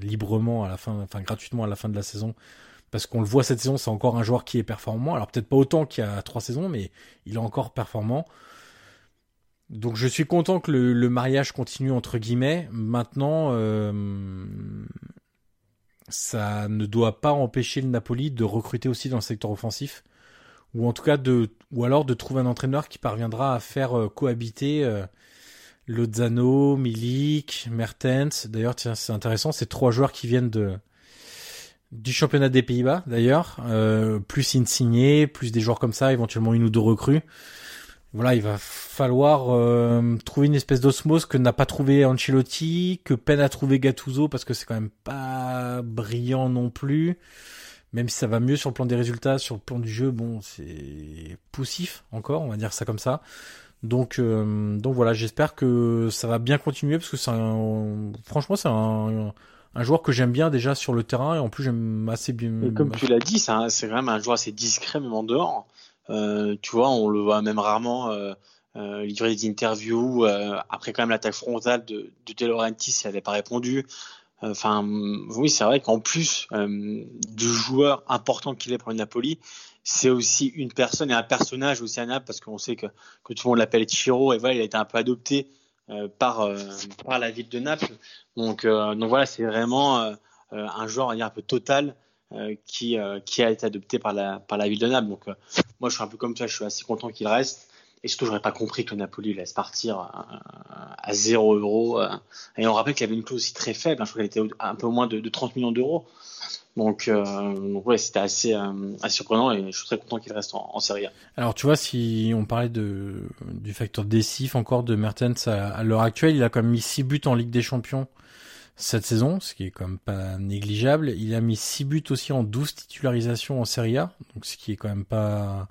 librement à la fin, enfin gratuitement à la fin de la saison. Parce qu'on le voit cette saison, c'est encore un joueur qui est performant. Alors peut-être pas autant qu'il y a trois saisons, mais il est encore performant. Donc je suis content que le, mariage continue entre guillemets. Maintenant, euh, ça ne doit pas empêcher le Napoli de recruter aussi dans le secteur offensif, ou en tout cas de, ou alors de trouver un entraîneur qui parviendra à faire euh, cohabiter euh, Lozano, Milik, Mertens. D'ailleurs, tiens, c'est intéressant, c'est trois joueurs qui viennent de du championnat des Pays-Bas, d'ailleurs, euh, plus Insigné, plus des joueurs comme ça, éventuellement une ou deux recrues. Voilà, il va falloir euh, trouver une espèce d'osmose que n'a pas trouvé Ancelotti, que peine à trouver Gattuso parce que c'est quand même pas brillant non plus. Même si ça va mieux sur le plan des résultats, sur le plan du jeu, bon, c'est poussif encore, on va dire ça comme ça. Donc, euh, donc voilà, j'espère que ça va bien continuer parce que c'est un, franchement, c'est un, un joueur que j'aime bien déjà sur le terrain et en plus j'aime assez bien. Et comme tu l'as dit, c'est quand même un joueur assez discret même en dehors. Euh, tu vois, on le voit même rarement euh, livrer des interviews après quand même l'attaque frontale de, de De Laurentiis, il n'avait pas répondu. Enfin, oui, c'est vrai qu'en plus du joueur important qu'il est pour le Napoli, c'est aussi une personne et un personnage aussi à Naples parce qu'on sait que, que tout le monde l'appelle Chiro et voilà, il a été un peu adopté euh, par euh, par la ville de Naples. Donc euh, donc voilà, c'est vraiment un joueur on dire un peu total qui qui a été adopté par la par la ville de Naples. Donc moi je suis un peu comme toi, je suis assez content qu'il reste. Et surtout, j'aurais pas compris que Napoli laisse partir à, 0 euros. Et on rappelle qu'il y avait une clause aussi très faible. Hein. je crois qu'elle était un peu moins de, de 30 millions d'euros. Donc, euh, ouais, c'était assez, euh, assez, surprenant et je suis très content qu'il reste en, Serie A. Alors tu vois, si on parlait du facteur décisif encore de Mertens à, l'heure actuelle, il a quand même mis 6 buts en Ligue des Champions cette saison, ce qui est quand même pas négligeable. Il a mis 6 buts aussi en 12 titularisations en Serie A, donc ce qui est quand même pas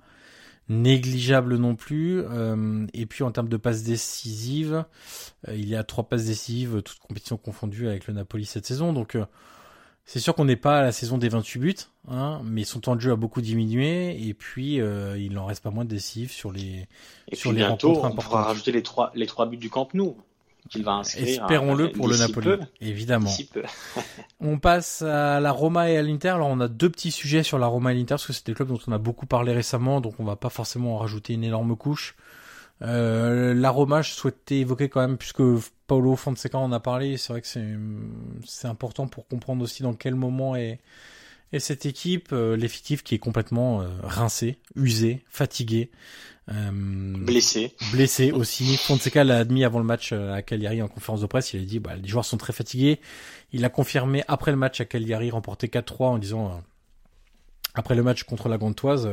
négligeable non plus. Euh, et puis en termes de passes décisives, euh, il y a trois passes décisives, toutes compétitions confondues avec le Napoli cette saison. Donc euh, c'est sûr qu'on n'est pas à la saison des 28 buts, hein, mais son temps de jeu a beaucoup diminué et puis euh, il n'en reste pas moins de décisif sur les et sur les bientôt, rencontres importantes. On pourra rajouter les trois les trois buts du Camp Nou qu'il va inscrire. Espérons-le pour le Napoli, évidemment. on passe à la Roma et à l'Inter. Alors on a deux petits sujets sur la Roma et l'Inter parce que c'est des clubs dont on a beaucoup parlé récemment, donc on va pas forcément en rajouter une énorme couche. Euh, la Roma, je souhaitais évoquer quand même, puisque Paolo Fonseca en a parlé, c'est vrai que c'est important pour comprendre aussi dans quel moment est, est cette équipe, euh, l'effectif qui est complètement euh, rincé, usé, fatigué. Euh, blessé. Blessé aussi. Fonseca l'a admis avant le match euh, à Cagliari en conférence de presse. Il a dit bah, les joueurs sont très fatigués. Il a confirmé après le match à Cagliari remporté 4-3 en disant après le match contre la Gantoise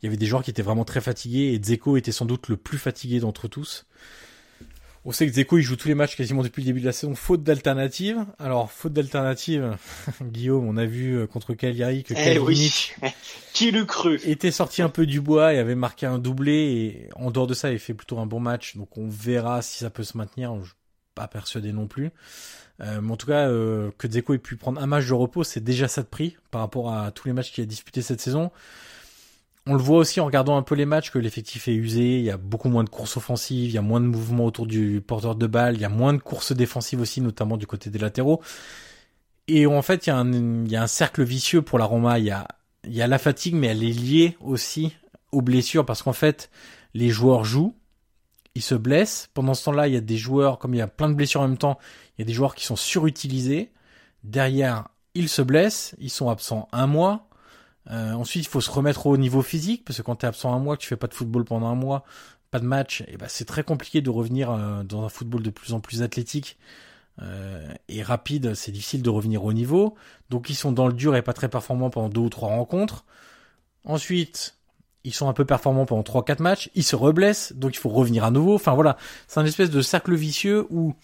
il y avait des joueurs qui étaient vraiment très fatigués et Zeko était sans doute le plus fatigué d'entre tous. On sait que Zeko il joue tous les matchs quasiment depuis le début de la saison, faute d'alternative. Alors faute d'alternative, Guillaume, on a vu euh, contre Cagliari que eh oui. qui l'eût cru était sorti un peu du bois et avait marqué un doublé et en dehors de ça il fait plutôt un bon match. Donc on verra si ça peut se maintenir. Je suis pas persuadé non plus. Euh, mais en tout cas, euh, que Zeko ait pu prendre un match de repos, c'est déjà ça de prix par rapport à tous les matchs qu'il a disputés cette saison. On le voit aussi en regardant un peu les matchs que l'effectif est usé, il y a beaucoup moins de courses offensives, il y a moins de mouvements autour du porteur de balle, il y a moins de courses défensives aussi, notamment du côté des latéraux. Et en fait, il y a un, cercle vicieux pour la Roma. Il y a, il y a la fatigue, mais elle est liée aussi aux blessures parce qu'en fait, les joueurs jouent, ils se blessent. Pendant ce temps-là, il y a des joueurs, comme il y a plein de blessures en même temps, il y a des joueurs qui sont surutilisés. Derrière, ils se blessent, ils sont absents un mois, euh, ensuite, il faut se remettre au niveau physique, parce que quand tu es absent un mois, que tu fais pas de football pendant un mois, pas de match, et eh ben c'est très compliqué de revenir euh, dans un football de plus en plus athlétique euh, et rapide. C'est difficile de revenir au niveau. Donc ils sont dans le dur et pas très performants pendant deux ou trois rencontres. Ensuite, ils sont un peu performants pendant trois quatre matchs. Ils se reblessent, donc il faut revenir à nouveau. Enfin voilà, c'est un espèce de cercle vicieux où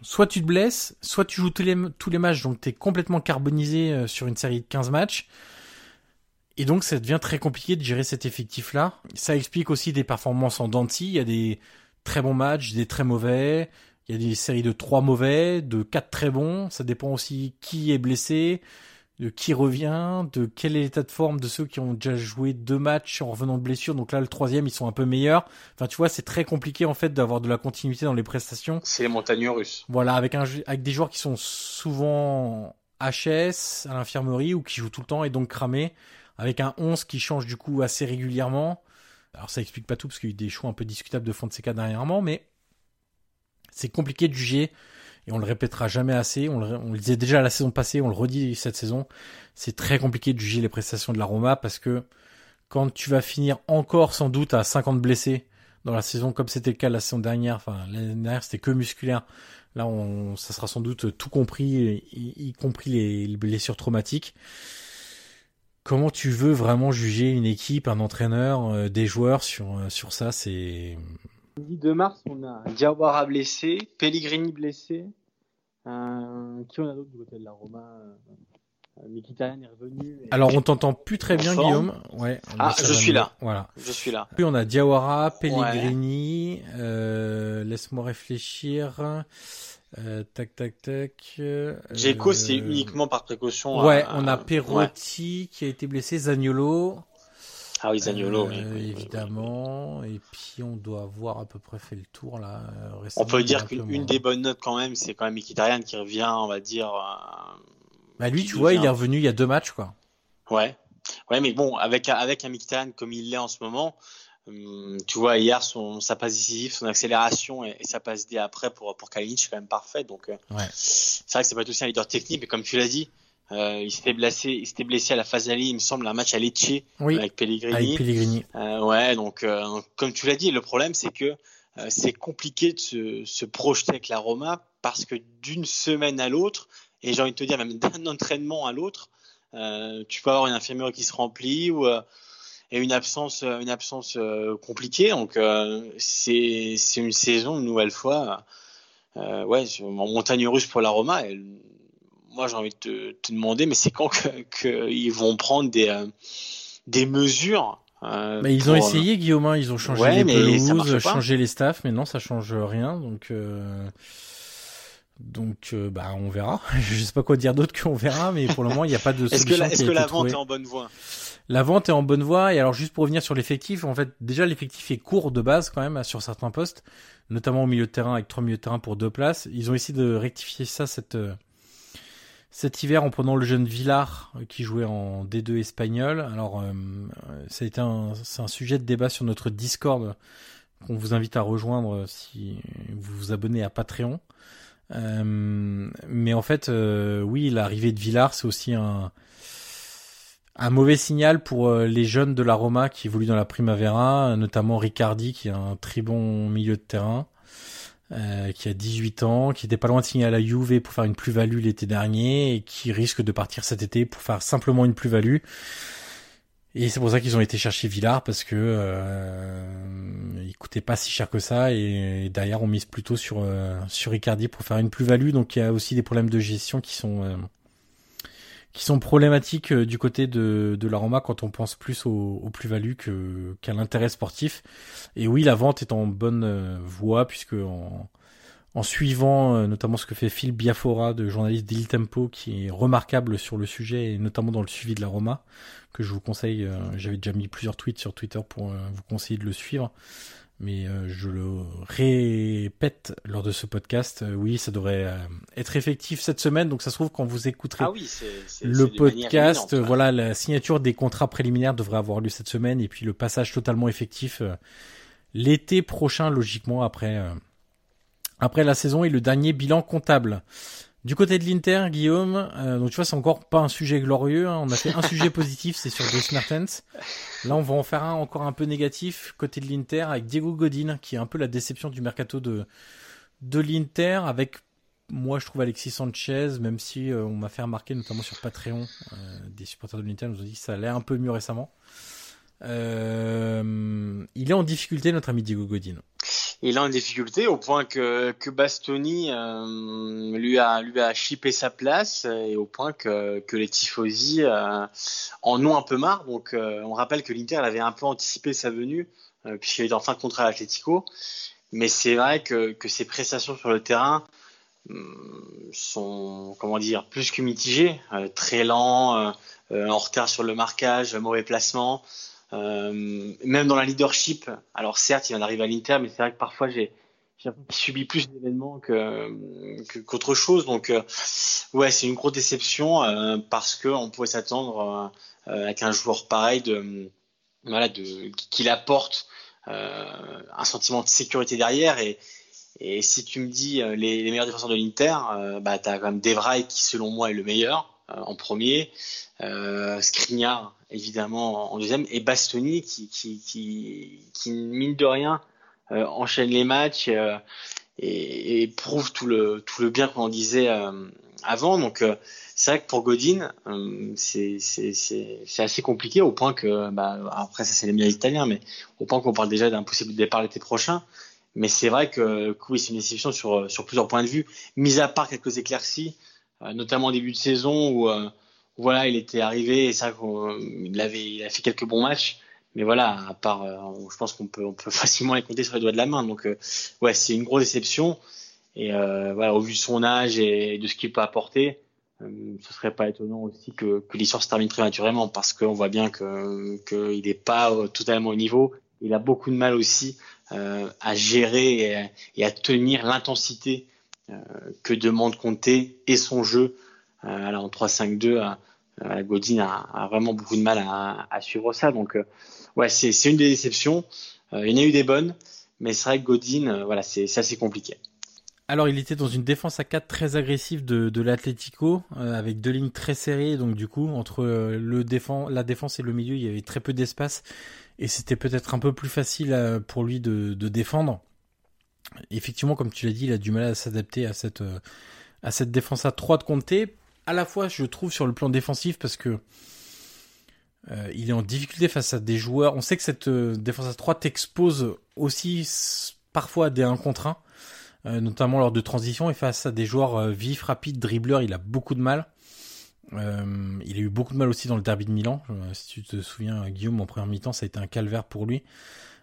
soit tu te blesses, soit tu joues tous les, matchs, donc tu es complètement carbonisé sur une série de 15 matchs. Et donc ça devient très compliqué de gérer cet effectif-là. Ça explique aussi des performances en denti. Il y a des très bons matchs, des très mauvais. Il y a des séries de trois mauvais, de quatre très bons. Ça dépend aussi qui est blessé. de qui revient, de quel est l'état de forme de ceux qui ont déjà joué deux matchs en revenant de blessure. Donc là, le troisième, ils sont un peu meilleurs. Enfin, tu vois, c'est très compliqué en fait d'avoir de la continuité dans les prestations. C'est les montagnes russes. Voilà, avec un avec des joueurs qui sont souvent HS à l'infirmerie ou qui jouent tout le temps et donc cramés, avec un 11 qui change du coup assez régulièrement. Alors ça explique pas tout parce qu'il y a eu des choix un peu discutables de Fonseca dernièrement, mais c'est compliqué de juger et on le répétera jamais assez. On le, disait déjà la saison passée, on le redit cette saison. C'est très compliqué de juger les prestations de la Roma parce que quand tu vas finir encore sans doute à 50 blessés dans la saison comme c'était le cas la saison dernière, enfin l'année dernière c'était que musculaire. Là, on, ça sera sans doute tout compris, y, compris les, blessures traumatiques. Comment tu veux vraiment juger une équipe, un entraîneur, euh, des joueurs sur, euh, sur ça C'est 2 mars, on a Diawara blessé, Pellegrini blessé. Euh, qui on a d'autre du côté de la Roma euh, Mkhitaryan est revenu. Alors on t'entend plus très bien Guillaume. Ouais. Ah, je suis là. Voilà. Je suis là. Puis on a Diawara, Pellegrini. Euh, Laisse-moi réfléchir. Euh, tac tac tac. Euh, c'est uniquement par précaution. Ouais, on a Perotti qui a été blessé, Zagnolo. Ah oui, Zagnolo, euh, évidemment. Et puis on doit avoir à peu près fait le tour là. on peut dire qu'une des bonnes notes quand même, c'est quand même Mkhitaryan qui revient, on va dire. Euh, bah lui, tu vois, il est revenu il y a deux matchs quoi. Ouais, ouais, mais bon, avec avec un Mkhitaryan comme il l'est en ce moment, tu vois, hier son sa passe décisive, son accélération et, sa passe D après pour pour Kalinic, c'est quand même parfait. Donc, euh, ouais. c'est vrai que c'est pas aussi un leader technique, mais comme tu l'as dit. Euh, il s'était blessé, il s'était blessé à la Fasali, il me semble, un match à Lecce avec Pellegrini. Avec Pellegrini. Euh, ouais, donc euh, comme tu l'as dit, le problème c'est que c'est compliqué de se, se, projeter avec la Roma parce que d'une semaine à l'autre, et j'ai envie de te dire même d'un entraînement à l'autre, tu peux avoir une infirmerie qui se remplit ou et une absence, une absence compliquée. Donc c'est c'est une saison une nouvelle fois, ouais, en montagne russe pour la Roma. Elle, moi j'ai envie de te, demander, mais c'est quand qu'ils vont prendre des, euh, des mesures euh, mais ils ont essayé Guillaume, hein. ils ont changé les pelouses, changé les staffs, mais non, ça change rien. Donc, euh... donc, euh, bah, on verra. Je sais pas quoi dire d'autre qu'on verra, mais pour le moment, il n'y a pas de solution. Est-ce que, la, est-ce que la vente est en bonne voie? La vente est en bonne voie. Et alors, juste pour revenir sur l'effectif, en fait, déjà l'effectif est court de base quand même sur certains postes, notamment au milieu de terrain avec trois milieux de terrain pour deux places. Ils ont essayé de rectifier ça cette cet hiver en prenant le jeune Villar euh, qui jouait en D2 espagnol. Alors, euh, ça a été un, c'est un sujet de débat sur notre Discord qu'on vous invite à rejoindre si vous vous abonnez à Patreon. Euh, mais en fait, euh, oui, l'arrivée de Villar, c'est aussi un, un mauvais signal pour les jeunes de la Roma qui évoluent dans la Primavera, notamment Riccardi qui est un très bon milieu de terrain. Euh, qui a 18 ans, qui était pas loin de signer à la Juve pour faire une plus-value l'été dernier et qui risque de partir cet été pour faire simplement une plus-value. Et c'est pour ça qu'ils ont été chercher Villard parce que euh, il coûtait pas si cher que ça et, derrière on mise plutôt sur euh, sur pour faire une plus-value. Donc il y a aussi des problèmes de gestion qui sont euh, qui sont problématiques euh, du côté de, de la Roma quand on pense plus au, au plus-value que, qu'à l'intérêt sportif. Et oui, la vente est en bonne euh, voie puisque en, en suivant euh, notamment ce que fait Phil Biafora, de journaliste d'Il Tempo, qui est remarquable sur le sujet et notamment dans le suivi de la Roma, que je vous conseille. J'avais déjà mis plusieurs tweets sur Twitter pour vous conseiller de le suivre mais euh, je le répète lors de ce podcast, euh, oui, ça devrait euh, être effectif cette semaine. Donc ça se trouve quand vous écouterez ah oui, le podcast, voilà, la signature des contrats préliminaires devrait avoir lieu cette semaine et puis le passage totalement effectif l'été prochain, logiquement après après la saison et le dernier bilan comptable. Du côté de l'Inter, Guillaume, euh, donc tu vois, c'est encore pas un sujet glorieux. Hein. On a fait un sujet positif, c'est sur Dries Mertens. Là, on va en faire un encore un peu négatif côté de l'Inter avec Diego Godin, qui est un peu la déception du mercato de de l'Inter, avec moi, je trouve Alexis Sanchez, même si euh, on m'a fait remarquer, notamment sur Patreon, euh, des supporters de l'Inter nous ont dit que ça allait un peu mieux récemment. Euh, il est en difficulté, notre ami Diego Godin. Il est en difficulté au point que, que Bastoni euh, lui a lui a chippé sa place et au point que, que les tifosi euh, en ont un peu marre. Donc on rappelle que l'Inter avait un peu anticipé sa venue puisqu'il est en fin de contrat à l'Atletico. Mais c'est vrai que, que ses prestations sur le terrain sont, comment dire, plus que mitigés, très lents, en retard sur le marquage, mauvais placement. Même dans la leadership, alors certes, il vient d'arriver à l'Inter, mais c'est vrai que parfois j'ai subi plus d'événements que qu'autre chose. Donc, ouais, c'est une grosse déception parce que on pouvait s'attendre avec un joueur pareil de voilà, de qu'il apporte un sentiment de sécurité derrière et si tu me dis euh, les, meilleurs défenseurs de l'Inter, euh, bah, tu as quand même Devray qui, selon moi, est le meilleur euh, en premier. Euh, évidemment, en deuxième. Et Bastoni qui, qui, qui, mine de rien, enchaîne les matchs et, et, prouve tout le, tout le bien qu'on en disait avant. Donc, c'est vrai que pour Godin, c'est assez compliqué au point que, bah, après ça c'est les médias italiens, mais au point qu'on parle déjà d'un possible départ l'été prochain. Mais c'est vrai que, oui, c'est une déception sur, sur plusieurs points de vue, mis à part quelques éclaircies, euh, notamment au début de saison où, euh, voilà, il était arrivé et ça, il avait, il a fait quelques bons matchs. Mais voilà, à part, euh, je pense qu'on peut, on peut facilement les compter sur les doigts de la main. Donc, ouais, c'est une grosse déception. Et voilà, au vu de son âge et de ce qu'il peut apporter, ce serait pas étonnant aussi que, que l'histoire se termine prématurément parce qu'on voit bien que qu'il n'est pas totalement au niveau. Il a beaucoup de mal aussi euh, à gérer et, à tenir l'intensité euh, que demande Conte et son jeu. Euh, alors en 3-5-2, Godin a, a, vraiment beaucoup de mal à, suivre ça. Donc ouais, c'est une des déceptions. il y en a eu des bonnes, mais c'est vrai que Godin, voilà, c'est assez compliqué. Alors, il était dans une défense à 4 très agressive de, l'Atlético, avec deux lignes très serrées. Donc, du coup, entre la défense et le milieu, il y avait très peu d'espace et c'était peut-être un peu plus facile euh, pour lui de, défendre. Effectivement, comme tu l'as dit, il a du mal à s'adapter à cette, euh, à cette défense à 3 de Comté. À la fois, je trouve, sur le plan défensif, parce que euh, il est en difficulté face à des joueurs. On sait que cette défense à 3 t'expose aussi parfois à des 1 contre 1, notamment lors de transition, et face à des joueurs vifs, rapides, dribbleurs, il a beaucoup de mal. Euh, il a eu beaucoup de mal aussi dans le derby de Milan. Euh, si tu te souviens, Guillaume, en première mi-temps, ça a été un calvaire pour lui.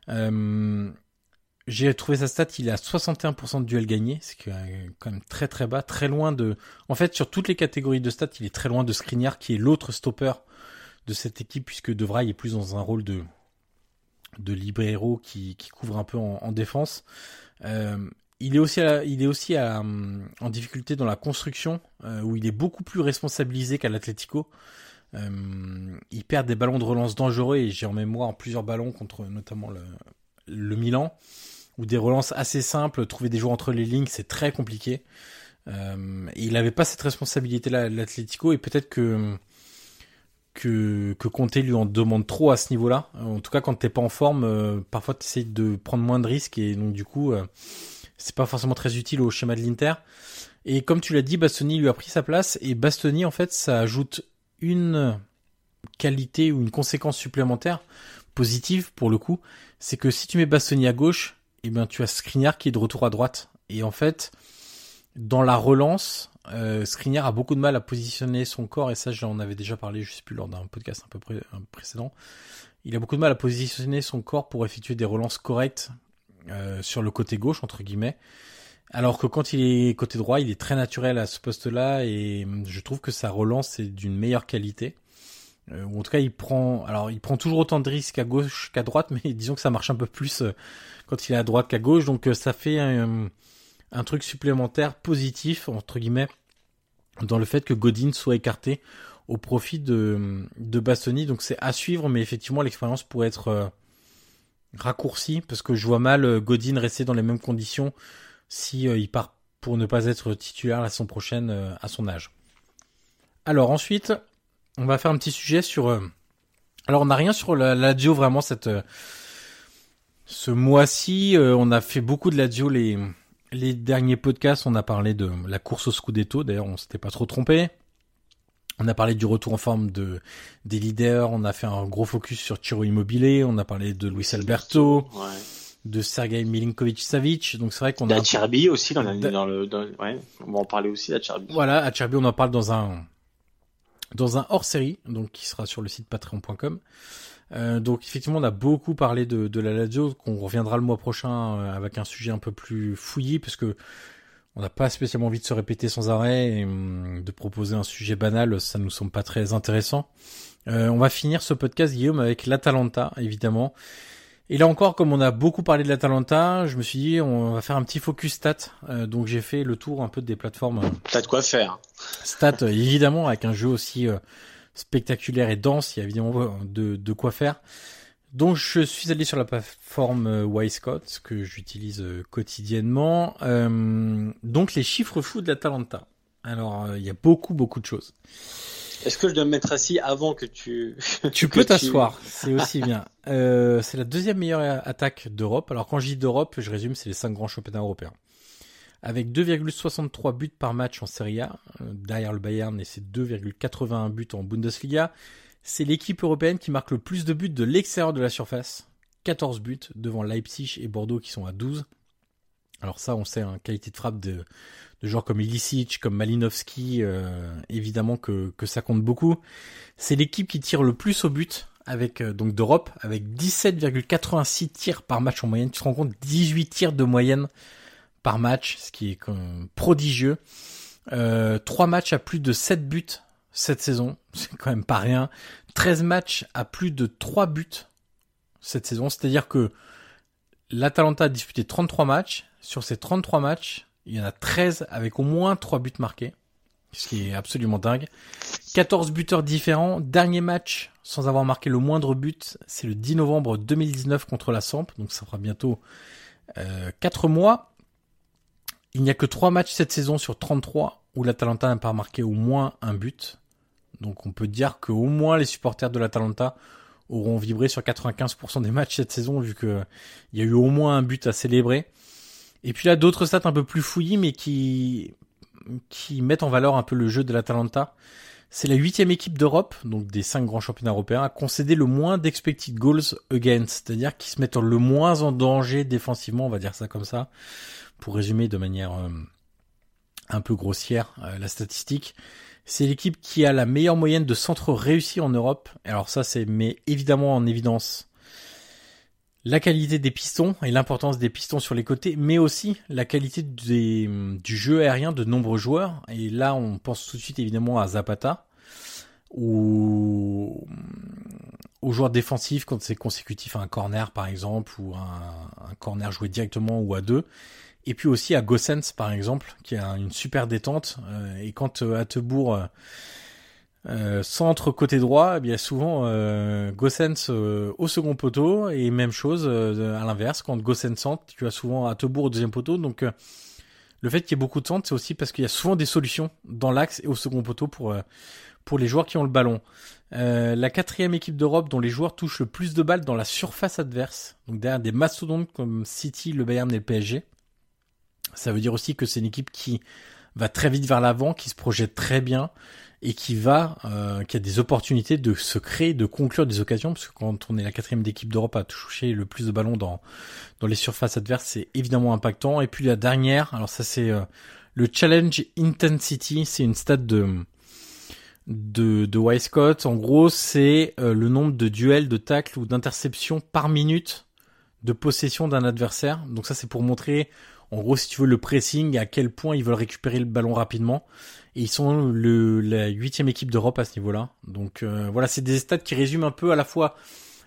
Euh, j'ai trouvé sa stat, il a 61% de duels gagnés, c'est quand même très très bas, très loin de... En fait, sur toutes les catégories de stats, il est très loin de Skriniar, qui est l'autre stopper de cette équipe, puisque De est plus dans un rôle de de libéraux qui, qui couvre un peu en, en défense. Euh, il est aussi, il est aussi en difficulté dans la construction, euh, où il est beaucoup plus responsabilisé qu'à l'Atlético. Euh, il perd des ballons de relance dangereux et j'ai en mémoire plusieurs ballons contre notamment le Milan, ou des relances assez simples, trouver des joueurs entre les lignes, c'est très compliqué. Euh, il n'avait pas cette responsabilité-là l'Atlético et peut-être que que que Conte lui en demande trop à ce niveau-là. En tout cas, quand t'es pas en forme, euh, parfois tu essaies de prendre moins de risques et donc du coup euh, c'est pas forcément très utile au schéma de l'Inter. Et comme tu l'as dit, Bastoni lui a pris sa place et Bastoni en fait ça ajoute une qualité ou une conséquence supplémentaire positive pour le coup, c'est que si tu mets Bastoni à gauche, eh bien tu as Skriniar qui est de retour à droite et en fait dans la relance, euh, a beaucoup de mal à positionner son corps et ça j'en avais déjà parlé, je sais plus lors d'un podcast un peu précédent. Il a beaucoup de mal à positionner son corps pour effectuer des relances correctes euh, sur le côté gauche entre guillemets. Alors que quand il est côté droit, il est très naturel à ce poste-là et je trouve que sa relance est d'une meilleure qualité. Euh, ou en tout cas, il prend, alors il prend toujours autant de risques à gauche qu'à droite, mais disons que ça marche un peu plus euh, quand il est à droite qu'à gauche, donc ça fait un, truc supplémentaire positif entre guillemets dans le fait que Godin soit écarté au profit de, de. Donc c'est à suivre, mais effectivement l'expérience pourrait être raccourci parce que je vois mal euh, Godin rester dans les mêmes conditions si euh, il part pour ne pas être titulaire la saison prochaine euh, à son âge. Alors ensuite, on va faire un petit sujet sur. alors on n'a rien sur la, la vraiment cette ce mois-ci. on a fait beaucoup de la les les derniers podcasts. On a parlé de la course au Scudetto. D'ailleurs, on s'était pas trop trompé. On a parlé du retour en forme de des leaders, on a fait un gros focus sur Chiro Immobilier, on a parlé de Luis Alberto, de Sergei Milinkovic-Savic. Donc c'est vrai qu'on a aussi dans, dans le dans, ouais, on va en parler aussi d'Acerbi. Voilà, Acerbi on en parle dans un dans un hors-série donc qui sera sur le site patreon.com. Euh, donc effectivement, on a beaucoup parlé de, la Lazio, qu'on reviendra le mois prochain euh, avec un sujet un peu plus fouillé, parce que on n'a pas spécialement envie de se répéter sans arrêt et hum, de proposer un sujet banal, ça nous semble pas très intéressant. Euh, on va finir ce podcast, Guillaume, avec l'Atalanta, évidemment. Et là encore, comme on a beaucoup parlé de l'Atalanta, je me suis dit on va faire un petit focus stat. Euh, donc j'ai fait le tour un peu des plateformes. Euh, T'as de quoi faire. Stat, évidemment, avec un jeu aussi spectaculaire et dense, il y a évidemment de, de quoi faire. Donc je suis allé sur la plateforme euh, Wisecout que j'utilise euh, quotidiennement. Euh, donc les chiffres fous de l'Atalanta. Alors il y a beaucoup beaucoup de choses. Est-ce que je dois me mettre assis avant que tu Tu peux t'asseoir, c'est aussi bien. c'est la deuxième meilleure attaque d'Europe. Alors quand je dis d'Europe, je résume, c'est les cinq grands championnats européens. Avec 2,63 buts par match en Serie A, derrière le Bayern et ses 2,81 buts en Bundesliga, c'est l'équipe européenne qui marque le plus de buts de l'extérieur de la surface. 14 buts devant Leipzig et Bordeaux qui sont à 12. Alors ça, on sait, hein, qualité de frappe de, de joueurs comme Ilicic, comme Malinowski, euh, évidemment que, que ça compte beaucoup. C'est l'équipe qui tire le plus au but avec euh, donc d'Europe avec 17,86 tirs par match en moyenne. Tu te rends compte 18 tirs de moyenne par match, ce qui est prodigieux. Euh, 3 matchs à plus de 7 buts cette saison. C'est quand même pas rien. 13 matchs à plus de 3 buts cette saison. C'est-à-dire que l'Atalanta a disputé 33 matchs. Sur ces 33 matchs, il y en a 13 avec au moins 3 buts marqués. Ce qui est absolument dingue. 14 buteurs différents. Dernier match sans avoir marqué le moindre but, c'est le 10 novembre 2019 contre la Samp. Donc ça fera bientôt euh, 4 mois. Il n'y a que 3 matchs cette saison sur 33 où l'Atalanta n'a pas marqué au moins un but. Donc on peut dire qu'au moins les supporters de l'Atalanta auront vibré sur 95% des matchs cette saison vu que il y a eu au moins un but à célébrer. Et puis là d'autres stats un peu plus fouillis mais qui qui mettent en valeur un peu le jeu de l'Atalanta. C'est la huitième équipe d'Europe, donc des cinq grands championnats européens, à concéder le moins d'expected goals against, c'est-à-dire qui se mettent le moins en danger défensivement, on va dire ça comme ça, pour résumer de manière euh, un peu grossière euh, la statistique. C'est l'équipe qui a la meilleure moyenne de centres réussis en Europe. Alors ça, c'est met évidemment en évidence la qualité des pistons et l'importance des pistons sur les côtés, mais aussi la qualité du jeu aérien de nombreux joueurs. Et là, on pense tout de suite évidemment à Zapata ou aux joueurs défensifs quand c'est consécutif à un corner par exemple ou un, un corner joué directement ou à deux et puis aussi à Gossens par exemple, qui a une super détente. Euh, et quand euh, Attebourg euh, euh, centre côté droit, eh bien souvent euh, Gossens au second poteau et même chose à l'inverse quand Gossens centre, tu as souvent Attebourg au deuxième poteau. Donc le fait qu'il y ait beaucoup de centres, c'est aussi parce qu'il y a souvent des solutions dans l'axe et au second poteau pour pour les joueurs qui ont le ballon. la quatrième équipe d'Europe dont les joueurs touchent le plus de balles dans la surface adverse, donc derrière des mastodontes comme City, le Bayern et le PSG. Ça veut dire aussi que c'est une équipe qui va très vite vers l'avant, qui se projette très bien et qui va, euh, qui a des opportunités de se créer, de conclure des occasions, parce que quand on est la quatrième d'équipe d'Europe à toucher le plus de ballons dans dans les surfaces adverses, c'est évidemment impactant. Et puis la dernière, alors ça c'est euh, le challenge intensity, c'est une stat de de, de Wyscott. En gros, c'est euh, le nombre de duels, de tacles ou d'interceptions par minute de possession d'un adversaire. Donc ça, c'est pour montrer en gros, si tu veux, le pressing, à quel point ils veulent récupérer le ballon rapidement. Et ils sont le, la huitième équipe d'Europe à ce niveau-là. Donc euh, voilà, c'est des stats qui résument un peu à la fois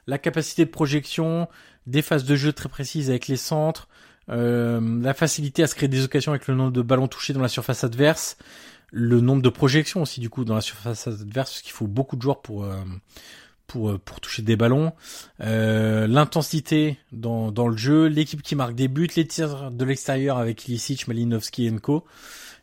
la capacité de projection, des phases de jeu très précises avec les centres, euh, la facilité à se créer des occasions avec le nombre de ballons touchés dans la surface adverse, le nombre de projections aussi du coup dans la surface adverse, parce qu'il faut beaucoup de joueurs pour euh, pour, euh, pour toucher des ballons, euh, l'intensité dans, dans le jeu, l'équipe qui marque des buts, les tirs de l'extérieur avec Ilicic, Malinowski et Co.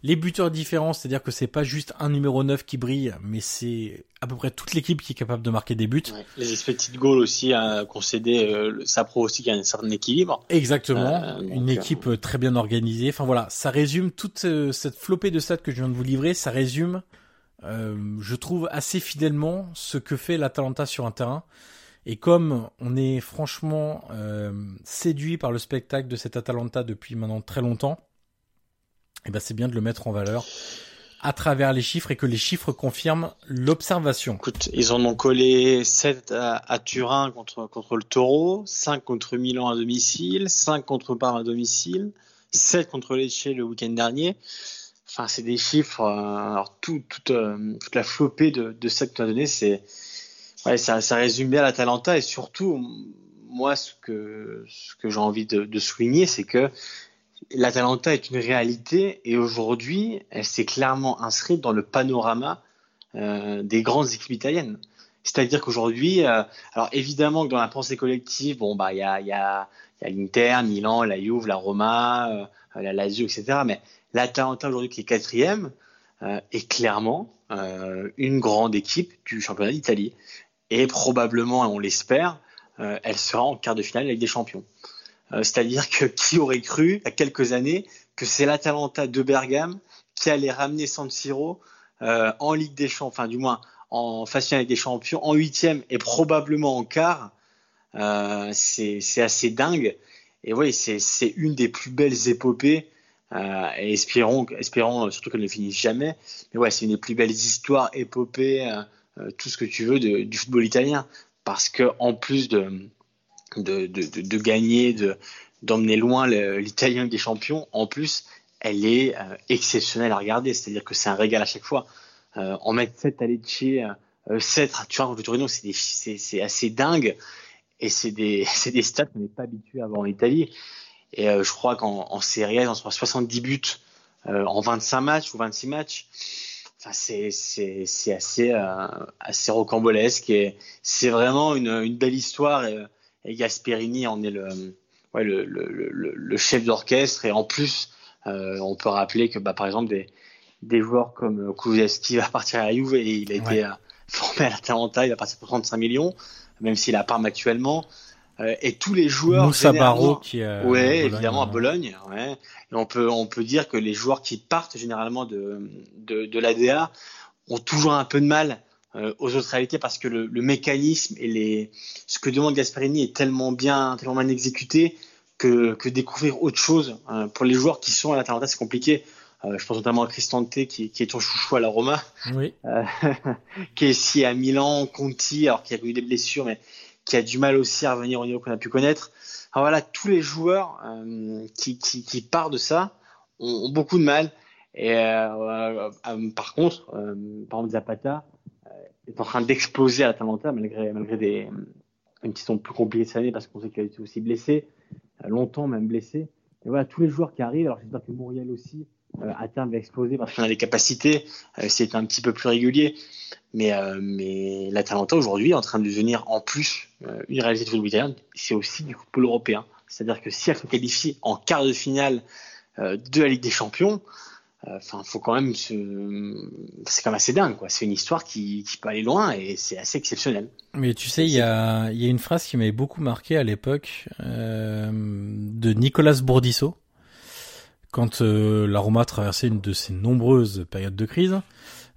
Les buteurs différents, c'est-à-dire que c'est pas juste un numéro 9 qui brille, mais c'est à peu près toute l'équipe qui est capable de marquer des buts. Les expected goals aussi à concéder, euh, ça prouve aussi qu'il y a un certain équilibre. Exactement, euh, une équipe très bien organisée. Enfin voilà, ça résume toute cette flopée de stats que je viens de vous livrer, ça résume euh, je trouve assez fidèlement ce que fait l'Atalanta sur un terrain. Et comme on est franchement euh, séduit par le spectacle de cet Atalanta depuis maintenant très longtemps, eh ben c'est bien de le mettre en valeur à travers les chiffres et que les chiffres confirment l'observation. Écoute, ils en ont collé 7 à, Turin contre, contre le Taureau, 5 contre Milan à domicile, 5 contre Parme à domicile, 7 contre Lecce le week-end dernier. Enfin, c'est des chiffres. alors, tout, toute, la flopée de, ça que tu as donné, c'est. Ouais, ça, résume bien l'Atalanta et surtout, moi, ce que, j'ai envie de, souligner, c'est que l'Atalanta est une réalité et aujourd'hui, elle s'est clairement inscrite dans le panorama euh, des grandes équipes italiennes. C'est-à-dire qu'aujourd'hui, euh, alors évidemment que dans la pensée collective, bon bah il y a, y l'Inter, Milan, la Juve, la Roma, euh, la Lazio, etc. Mais l'Atalanta aujourd'hui qui est quatrième euh, est clairement euh, une grande équipe du championnat d'Italie et probablement, on l'espère, euh, elle sera en quart de finale avec des champions. C'est-à-dire que qui aurait cru, il y a quelques années, que c'est l'Atalanta de Bergame qui allait ramener San Siro en Ligue des Champions, enfin du moins en phase finale avec des champions, en huitième et probablement en quart. C'est assez dingue. Et oui, c'est une des plus belles épopées. Euh, et espérons, espérons surtout qu'elle ne finisse jamais. Mais ouais, c'est une des plus belles histoires, épopées, euh, tout ce que tu veux du football italien parce que en plus de de, de, de gagner, de d'emmener loin l'Italien des champions, en plus, elle est euh, exceptionnelle à regarder. C'est-à-dire que c'est un régal à chaque fois. Euh, en mettre 7 à Lecce, euh, 7 tu vois, le Torino, c'est assez dingue. Et c'est des, des stats qu'on n'est pas habitué à voir en Italie. Et euh, je crois qu'en en série A, on soit 70 buts euh, en 25 matchs ou 26 matchs. C'est c'est assez euh, assez rocambolesque. Et c'est vraiment une, une belle histoire. Et, et, Gasperini en est le ouais, le, le, chef d'orchestre. Et en plus euh, on peut rappeler que bah, par exemple des des joueurs comme Kulusevski va partir à la Juve et il a été euh, formé à l'Atalanta il va partir pour 35 millions même s'il a Parme actuellement et tous les joueurs Moussa Barro qui est ouais évidemment à Bologne ouais. Et on peut on peut dire que les joueurs qui partent généralement de de, de l'ADA ont toujours un peu de mal euh, aux autres réalités parce que le, le, mécanisme et les ce que demande Gasparini est tellement bien tellement bien exécuté que que découvrir autre chose euh, pour les joueurs qui sont à l'Atalanta c'est compliqué. Euh, je pense notamment à Cristante qui, qui est ton chouchou à la Roma. Oui. qui est ici à Milan Conti alors qu'il y a eu des blessures mais qui a du mal aussi à revenir au niveau qu'on a pu connaître. Alors voilà, tous les joueurs euh, qui, qui, partent de ça ont, beaucoup de mal. Et euh, euh, par contre, par exemple Zapata est en train d'exploser à l'Atalanta malgré malgré des une saison plus compliquée cette année parce qu'on sait qu'il a été aussi blessé, longtemps même blessé. Et voilà, tous les joueurs qui arrivent. Alors j'espère que Muriel aussi à terme va exploser parce qu'on a des capacités. Euh, c'est un petit peu plus régulier. Mais, euh, mais l'Atalanta aujourd'hui est en train de devenir en plus euh, une réalité de football italien. C'est aussi du football européen. C'est-à-dire que si elle se qualifie en quart de finale euh, de la Ligue des Champions, enfin, faut quand même se, c'est quand même assez dingue, quoi. C'est une histoire qui, qui peut aller loin et c'est assez exceptionnel. Mais tu sais, il y a, il y a une phrase qui m'avait beaucoup marqué à l'époque euh, de Nicolas Bourdisso quand euh, la Roma traversait une de ses nombreuses périodes de crise.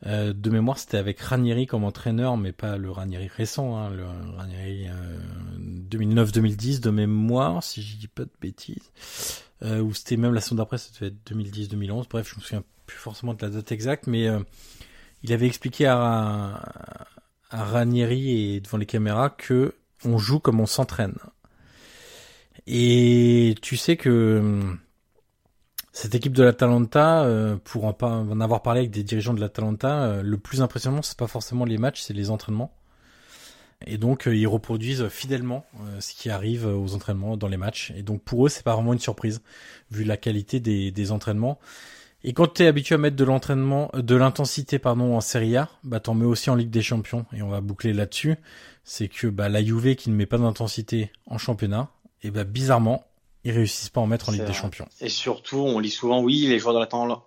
Euh, de mémoire, c'était avec Ranieri comme entraîneur, mais pas le Ranieri récent, hein, le Ranieri euh, 2009-2010 de mémoire, si je dis pas de bêtises. Euh, ou c'était même la saison d'après, ça devait être 2010-2011. Bref, je me souviens plus forcément de la date exacte, mais euh, il avait expliqué à, à Ranieri et devant les caméras que on joue comme on s'entraîne. Et tu sais que cette équipe de l'Atalanta, euh, pour en, avoir parlé avec des dirigeants de l'Atalanta, euh, le plus impressionnant, c'est pas forcément les matchs, c'est les entraînements. Et donc, euh, ils reproduisent fidèlement euh, ce qui arrive aux entraînements dans les matchs. Et donc, pour eux, c'est pas vraiment une surprise, vu la qualité des, des entraînements. Et quand tu es habitué à mettre de l'entraînement, de l'intensité pardon en Serie A, bah t'en mets aussi en Ligue des Champions. Et on va boucler là-dessus, c'est que bah la Juve qui ne met pas d'intensité en championnat, et bah bizarrement, ils réussissent pas à en mettre en Ligue vrai. des Champions. Et surtout, on lit souvent, oui, les joueurs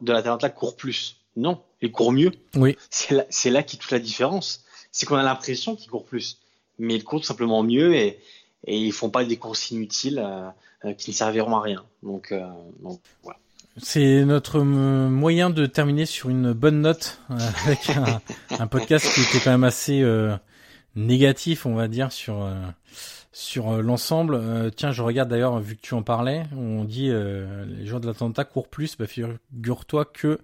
de l'Atalanta courent plus. Non, ils courent mieux. Oui. C'est là, c'est là qui toute la différence. C'est qu'on a l'impression qu'ils courent plus, mais ils courent simplement mieux et, et ils font pas des courses inutiles euh, euh, qui ne serviront à rien. Donc, euh, donc voilà. C'est notre moyen de terminer sur une bonne note avec un, un, podcast qui était quand même assez euh, négatif, on va dire, sur sur l'ensemble. tiens, je regarde d'ailleurs, vu que tu en parlais, on dit les joueurs de l'Atalanta courent plus. Bah, figure-toi que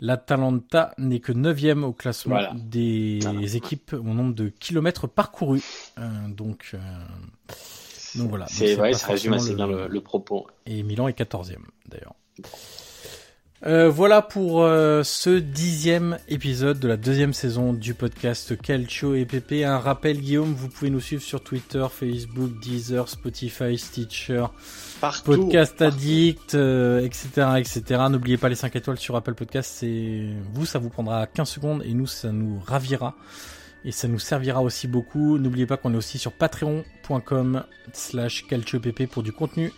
l'Atalanta n'est que neuvième au classement Voilà. des Voilà. équipes au nombre de kilomètres parcourus. donc, donc voilà. Donc C'est vrai, ça résume assez bien le, le propos. Et Milan est quatorzième d'ailleurs. Euh, voilà pour euh, ce dixième épisode de la deuxième saison du podcast Calcio et PP. Un rappel, Guillaume, vous pouvez nous suivre sur Twitter, Facebook, Deezer, Spotify, Stitcher, Partout. Podcast Addict, euh, etc., etc. N'oubliez pas les 5 étoiles sur Apple Podcast. C'est vous, ça vous prendra 15 secondes et nous, ça nous ravira et ça nous servira aussi beaucoup. N'oubliez pas qu'on est aussi sur patreon.com slash calciopp pour du contenu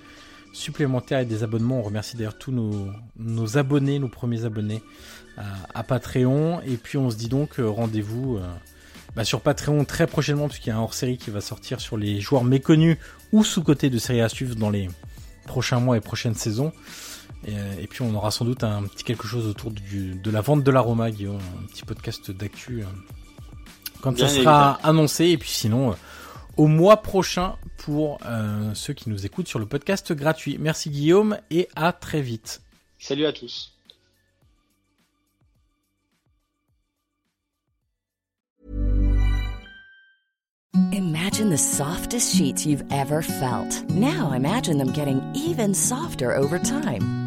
supplémentaire et des abonnements. On remercie d'ailleurs tous nos, nos abonnés, nos premiers abonnés à, à Patreon. Et puis on se dit donc euh, rendez-vous euh, bah, sur Patreon très prochainement puisqu'il y a un hors-série qui va sortir sur les joueurs méconnus ou sous-cotés de série à suivre dans les prochains mois et prochaines saisons. Et, euh, et puis on aura sans doute un petit quelque chose autour du, de la vente de l'aroma, Guillaume, un petit podcast d'actu euh, quand Bien ça sera annoncé. Et puis sinon, euh, au mois prochain pour euh, ceux qui nous écoutent sur le podcast gratuit. Merci Guillaume et à très vite. Salut à tous. Imagine the softest sheets you've ever felt. Now imagine them getting even softer over time.